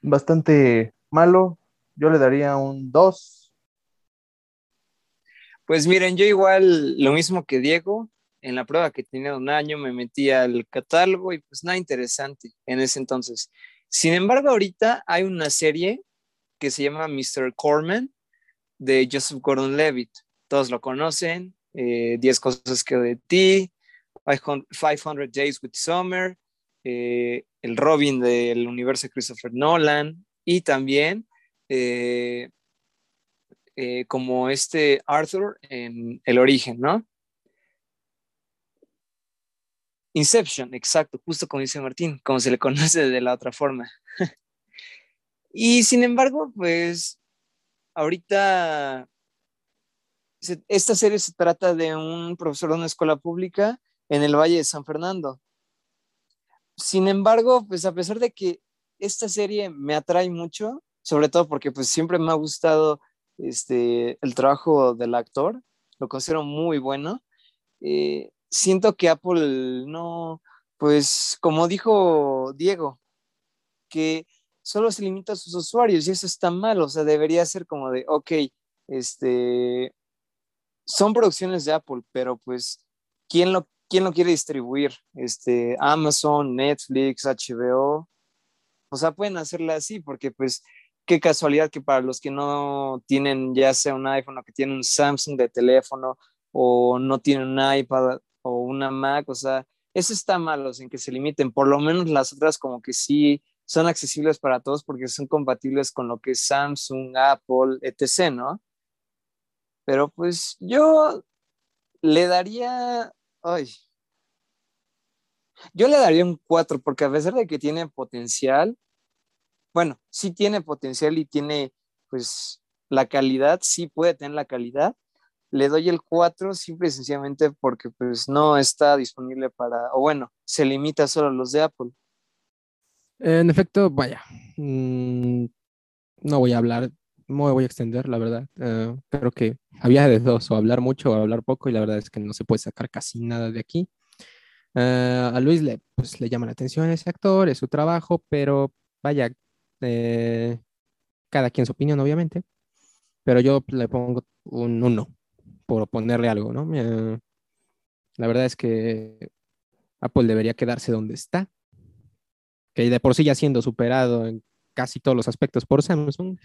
bastante malo. Yo le daría un 2. Pues miren, yo igual lo mismo que Diego, en la prueba que tenía un año me metí al catálogo y pues nada interesante en ese entonces. Sin embargo, ahorita hay una serie que se llama Mr. Corman, de Joseph Gordon-Levitt. Todos lo conocen. Eh, 10 cosas que de ti, 500 Days with Summer, eh, el Robin del universo de Christopher Nolan y también eh, eh, como este Arthur en El Origen, ¿no? Inception, exacto, justo como dice Martín, como se le conoce de la otra forma. y sin embargo, pues ahorita esta serie se trata de un profesor de una escuela pública en el Valle de San Fernando. Sin embargo, pues a pesar de que esta serie me atrae mucho, sobre todo porque pues siempre me ha gustado este, el trabajo del actor, lo considero muy bueno, eh, siento que Apple no, pues como dijo Diego, que solo se limita a sus usuarios y eso está mal, o sea, debería ser como de, ok, este, son producciones de Apple, pero pues, ¿quién lo, quién lo quiere distribuir? Este, Amazon, Netflix, HBO, o sea, pueden hacerla así, porque pues, qué casualidad que para los que no tienen ya sea un iPhone o que tienen un Samsung de teléfono o no tienen un iPad o una Mac, o sea, eso está malo, en que se limiten, por lo menos las otras como que sí son accesibles para todos porque son compatibles con lo que es Samsung, Apple, etc., ¿no? Pero pues yo le daría, ay, yo le daría un 4 porque a pesar de que tiene potencial, bueno, sí tiene potencial y tiene pues la calidad, sí puede tener la calidad, le doy el 4 simple y sencillamente porque pues no está disponible para, o bueno, se limita solo a los de Apple. En efecto, vaya, mm, no voy a hablar, me voy a extender, la verdad. Eh, creo que había de dos, o hablar mucho o hablar poco, y la verdad es que no se puede sacar casi nada de aquí. Eh, a Luis le, pues, le llama la atención ese actor, es su trabajo, pero vaya, eh, cada quien su opinión, obviamente. Pero yo le pongo un uno por ponerle algo, ¿no? la verdad es que Apple debería quedarse donde está que de por sí ya siendo superado en casi todos los aspectos por Samsung,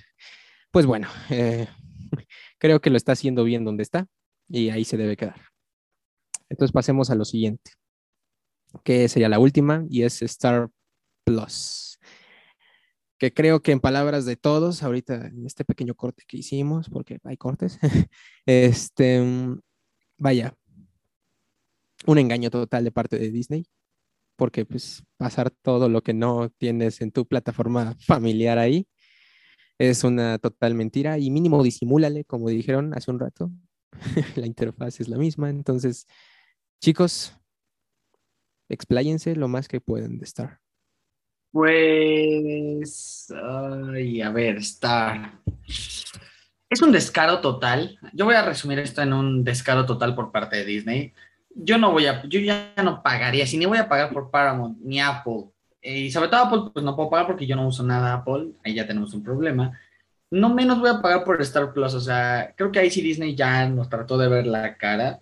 pues bueno, eh, creo que lo está haciendo bien donde está y ahí se debe quedar. Entonces pasemos a lo siguiente, que sería la última y es Star Plus. Que creo que en palabras de todos, ahorita en este pequeño corte que hicimos, porque hay cortes, este, vaya, un engaño total de parte de Disney, porque pues pasar todo lo que no tienes en tu plataforma familiar ahí es una total mentira y mínimo disimúlale, como dijeron hace un rato. la interfaz es la misma, entonces, chicos, expláyense lo más que pueden de Star. Pues, ay, a ver, Star. Es un descaro total. Yo voy a resumir esto en un descaro total por parte de Disney. Yo no voy a, yo ya no pagaría, si ni voy a pagar por Paramount ni Apple. Eh, y sobre todo Apple, pues no puedo pagar porque yo no uso nada Apple. Ahí ya tenemos un problema. No menos voy a pagar por Star Plus. O sea, creo que ahí sí Disney ya nos trató de ver la cara.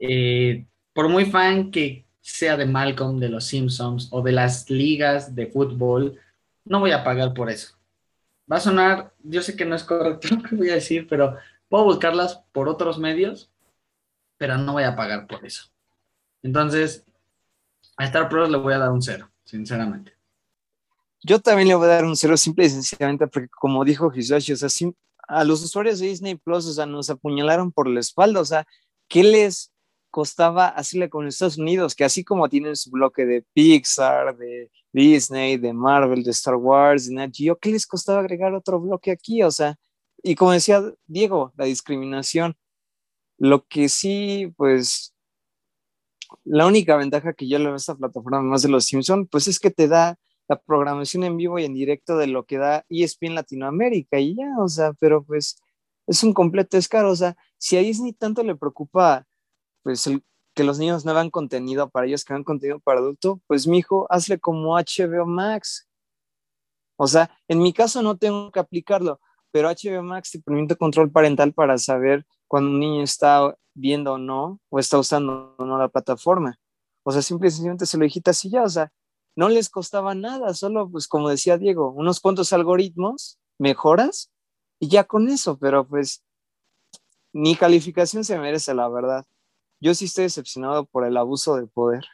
Eh, por muy fan que sea de Malcolm, de los Simpsons o de las ligas de fútbol, no voy a pagar por eso. Va a sonar, yo sé que no es correcto lo que voy a decir, pero puedo buscarlas por otros medios, pero no voy a pagar por eso. Entonces, a Star Plus le voy a dar un cero, sinceramente. Yo también le voy a dar un cero simple y sencillamente porque, como dijo Hisashi, o sea, a los usuarios de Disney Plus, o sea, nos apuñalaron por la espalda, o sea, ¿qué les costaba hacerle con Estados Unidos? Que así como tienen su bloque de Pixar, de Disney, de Marvel, de Star Wars, de Nat Geo, ¿qué les costaba agregar otro bloque aquí? O sea, y como decía Diego, la discriminación. Lo que sí, pues, la única ventaja que yo le veo a esta plataforma, más de los Simpsons, pues es que te da la programación en vivo y en directo de lo que da ESPN Latinoamérica y ya, o sea, pero pues es un completo escaro, o sea, si a Disney tanto le preocupa, pues que los niños no vean contenido para ellos, que vean contenido para adulto, pues mi hijo, hazle como HBO Max. O sea, en mi caso no tengo que aplicarlo, pero HBO Max te permite control parental para saber cuando un niño está viendo o no, o está usando o no la plataforma. O sea, simplemente se lo dijiste así ya, o sea, no les costaba nada, solo pues como decía Diego, unos cuantos algoritmos, mejoras y ya con eso, pero pues ni calificación se merece, la verdad. Yo sí estoy decepcionado por el abuso de poder.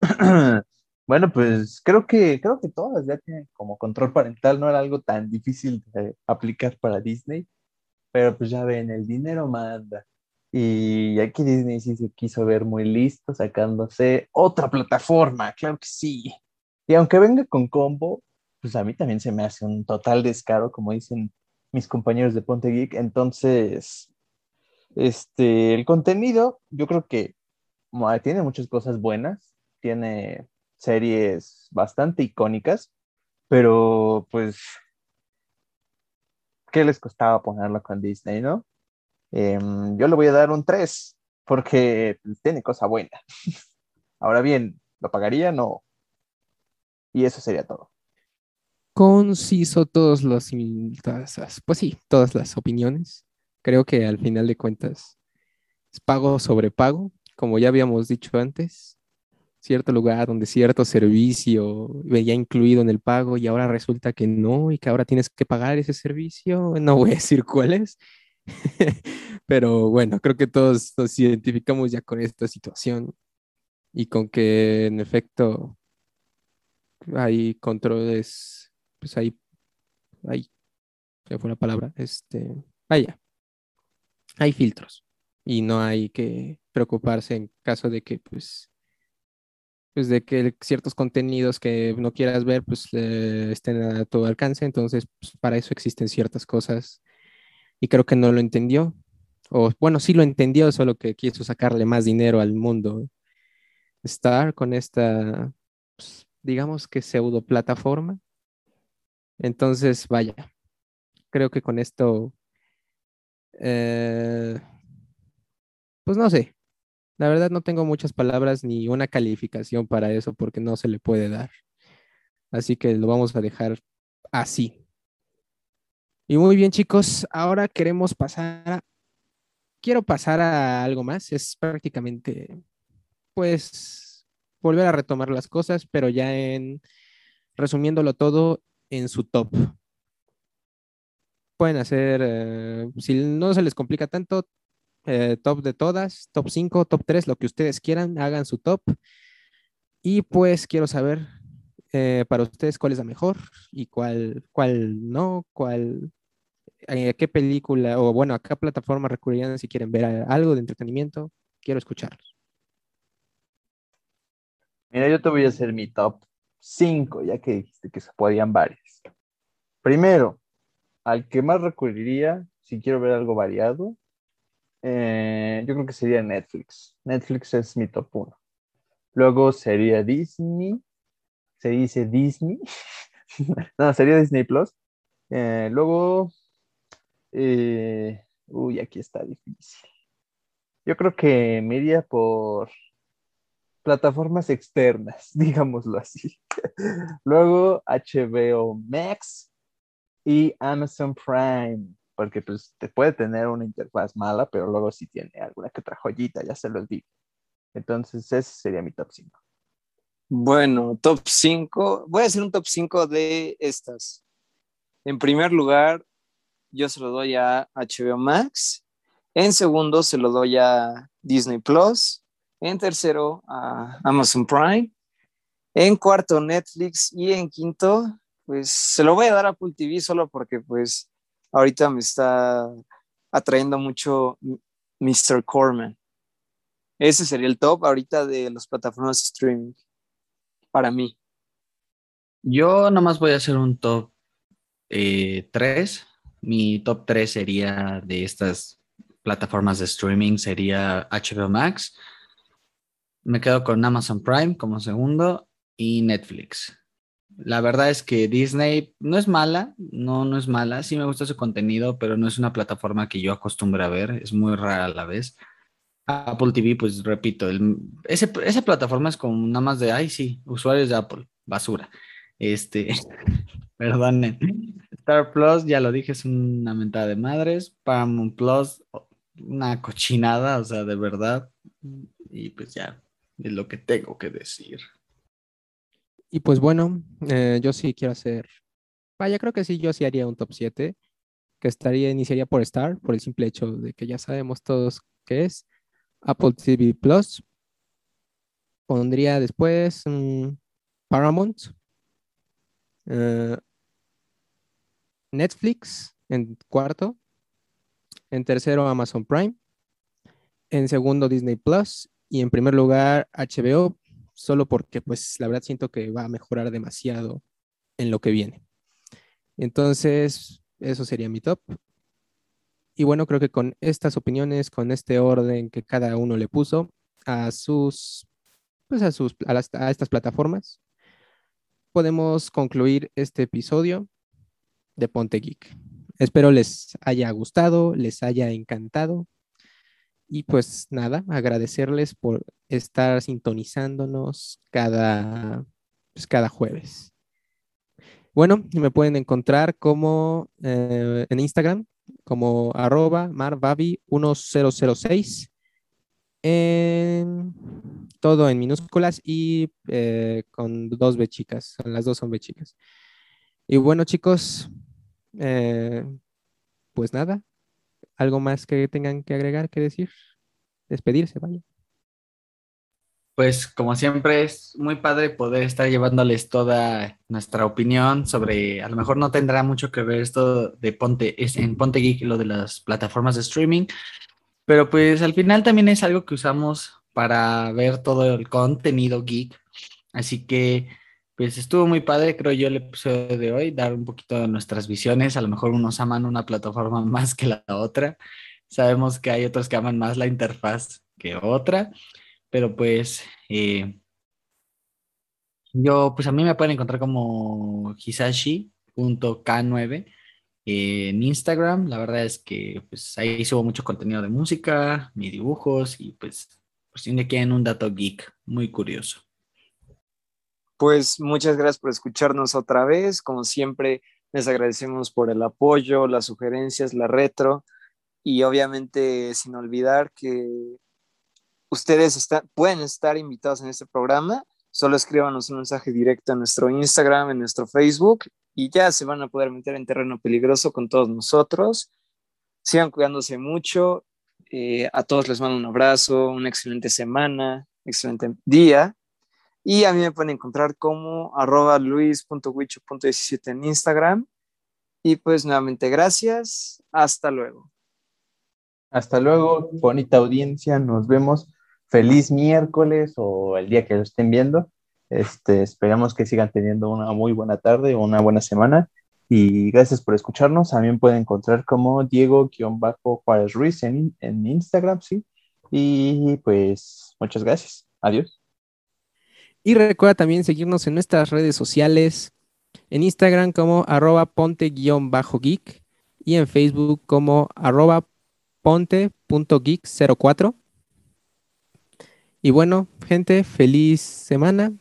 Bueno, pues creo que, creo que todas, ya que como control parental no era algo tan difícil de aplicar para Disney, pero pues ya ven, el dinero manda. Y aquí Disney sí se quiso ver muy listo, sacándose otra plataforma, claro que sí. Y aunque venga con combo, pues a mí también se me hace un total descaro, como dicen mis compañeros de Ponte Geek. Entonces, este, el contenido, yo creo que tiene muchas cosas buenas, tiene series bastante icónicas, pero pues, ¿qué les costaba ponerlo con Disney, no? Em, yo le voy a dar un 3 porque tiene cosa buena. Ahora bien, ¿lo pagaría? No. Y eso sería todo. Conciso todos los, pues sí, todas las opiniones. Creo que al final de cuentas es pago sobre pago, como ya habíamos dicho antes. Cierto lugar donde cierto servicio veía incluido en el pago y ahora resulta que no y que ahora tienes que pagar ese servicio. No voy a decir cuál es Pero bueno, creo que todos nos identificamos ya con esta situación y con que en efecto hay controles, pues hay, hay, ya fue la palabra, este, vaya, hay filtros y no hay que preocuparse en caso de que pues pues de que ciertos contenidos que no quieras ver pues estén a tu alcance entonces pues, para eso existen ciertas cosas y creo que no lo entendió. O bueno, sí lo entendió, solo que quiso sacarle más dinero al mundo. Star con esta, pues, digamos que pseudo plataforma. Entonces, vaya, creo que con esto, eh, pues no sé, la verdad no tengo muchas palabras ni una calificación para eso porque no se le puede dar. Así que lo vamos a dejar así. Y muy bien, chicos, ahora queremos pasar a... Quiero pasar a algo más. Es prácticamente, pues, volver a retomar las cosas, pero ya en resumiéndolo todo en su top. Pueden hacer, eh, si no se les complica tanto, eh, top de todas, top 5, top 3, lo que ustedes quieran, hagan su top. Y pues quiero saber eh, para ustedes cuál es la mejor y cuál, cuál no, cuál, a qué película o bueno, a qué plataforma recurrirían si quieren ver algo de entretenimiento. Quiero escucharlos. Mira, yo te voy a hacer mi top 5, ya que dijiste que se podían varias. Primero, al que más recurriría si quiero ver algo variado, eh, yo creo que sería Netflix. Netflix es mi top 1. Luego sería Disney. Se dice Disney. no, sería Disney Plus. Eh, luego, eh, uy, aquí está difícil. Yo creo que me iría por plataformas externas, digámoslo así. luego HBO Max y Amazon Prime porque pues te puede tener una interfaz mala, pero luego sí tiene alguna que otra joyita, ya se los digo. Entonces, ese sería mi top 5. Bueno, top 5. Voy a hacer un top 5 de estas. En primer lugar, yo se lo doy a HBO Max. En segundo, se lo doy a Disney Plus. En tercero, a Amazon Prime. En cuarto, Netflix. Y en quinto, pues se lo voy a dar a Apple TV solo porque, pues, ahorita me está atrayendo mucho Mr. Corman. Ese sería el top ahorita de las plataformas de streaming para mí. Yo nomás voy a hacer un top 3. Eh, Mi top 3 sería de estas plataformas de streaming, sería HBO Max. Me quedo con Amazon Prime como segundo y Netflix. La verdad es que Disney no es mala, no, no es mala, sí me gusta su contenido, pero no es una plataforma que yo acostumbro a ver, es muy rara a la vez. Apple TV, pues repito, esa plataforma es como nada más de, ay, sí, usuarios de Apple, basura. Este, perdonen. Star Plus, ya lo dije, es una mentada de madres. Paramount Plus, una cochinada, o sea, de verdad. Y pues ya, es lo que tengo que decir. Y pues bueno, eh, yo sí quiero hacer, vaya, creo que sí, yo sí haría un top 7, que estaría, iniciaría por Star, por el simple hecho de que ya sabemos todos qué es. Apple TV Plus. Pondría después Paramount. Eh, Netflix en cuarto. En tercero, Amazon Prime. En segundo, Disney Plus. Y en primer lugar, HBO solo porque pues la verdad siento que va a mejorar demasiado en lo que viene. Entonces, eso sería mi top. Y bueno, creo que con estas opiniones, con este orden que cada uno le puso a sus, pues a sus, a, estas plataformas, podemos concluir este episodio de Ponte Geek. Espero les haya gustado, les haya encantado y pues nada, agradecerles por estar sintonizándonos cada, pues, cada jueves. Bueno, me pueden encontrar como eh, en Instagram, como arroba marbabi1006, todo en minúsculas y eh, con dos B chicas, las dos son B chicas. Y bueno chicos, eh, pues nada, ¿Algo más que tengan que agregar, que decir? Despedirse, vaya. Pues como siempre es muy padre poder estar llevándoles toda nuestra opinión sobre, a lo mejor no tendrá mucho que ver esto de Ponte, es en Ponte Geek, lo de las plataformas de streaming, pero pues al final también es algo que usamos para ver todo el contenido geek. Así que pues estuvo muy padre, creo yo, el episodio de hoy, dar un poquito de nuestras visiones. A lo mejor unos aman una plataforma más que la otra. Sabemos que hay otros que aman más la interfaz que otra, pero pues eh, yo, pues a mí me pueden encontrar como hisashi.k9 en Instagram. La verdad es que pues ahí subo mucho contenido de música, mis dibujos y pues, pues si quieren un dato geek muy curioso. Pues muchas gracias por escucharnos otra vez. Como siempre, les agradecemos por el apoyo, las sugerencias, la retro y obviamente sin olvidar que ustedes pueden estar invitados en este programa. Solo escríbanos un mensaje directo en nuestro Instagram, en nuestro Facebook y ya se van a poder meter en terreno peligroso con todos nosotros. Sigan cuidándose mucho. Eh, a todos les mando un abrazo, una excelente semana, excelente día. Y a mí me pueden encontrar como arroba luis.wicho.17 en Instagram. Y pues nuevamente gracias. Hasta luego. Hasta luego, bonita audiencia. Nos vemos. Feliz miércoles o el día que lo estén viendo. Este, esperamos que sigan teniendo una muy buena tarde o una buena semana. Y gracias por escucharnos. También pueden encontrar como Diego-Juárez Ruiz en, en Instagram, sí. Y pues muchas gracias. Adiós. Y recuerda también seguirnos en nuestras redes sociales, en Instagram como arroba ponte-geek y en Facebook como arroba ponte.geek04. Y bueno, gente, feliz semana.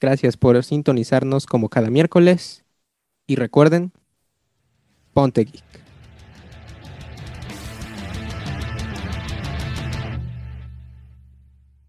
Gracias por sintonizarnos como cada miércoles. Y recuerden, ponte geek.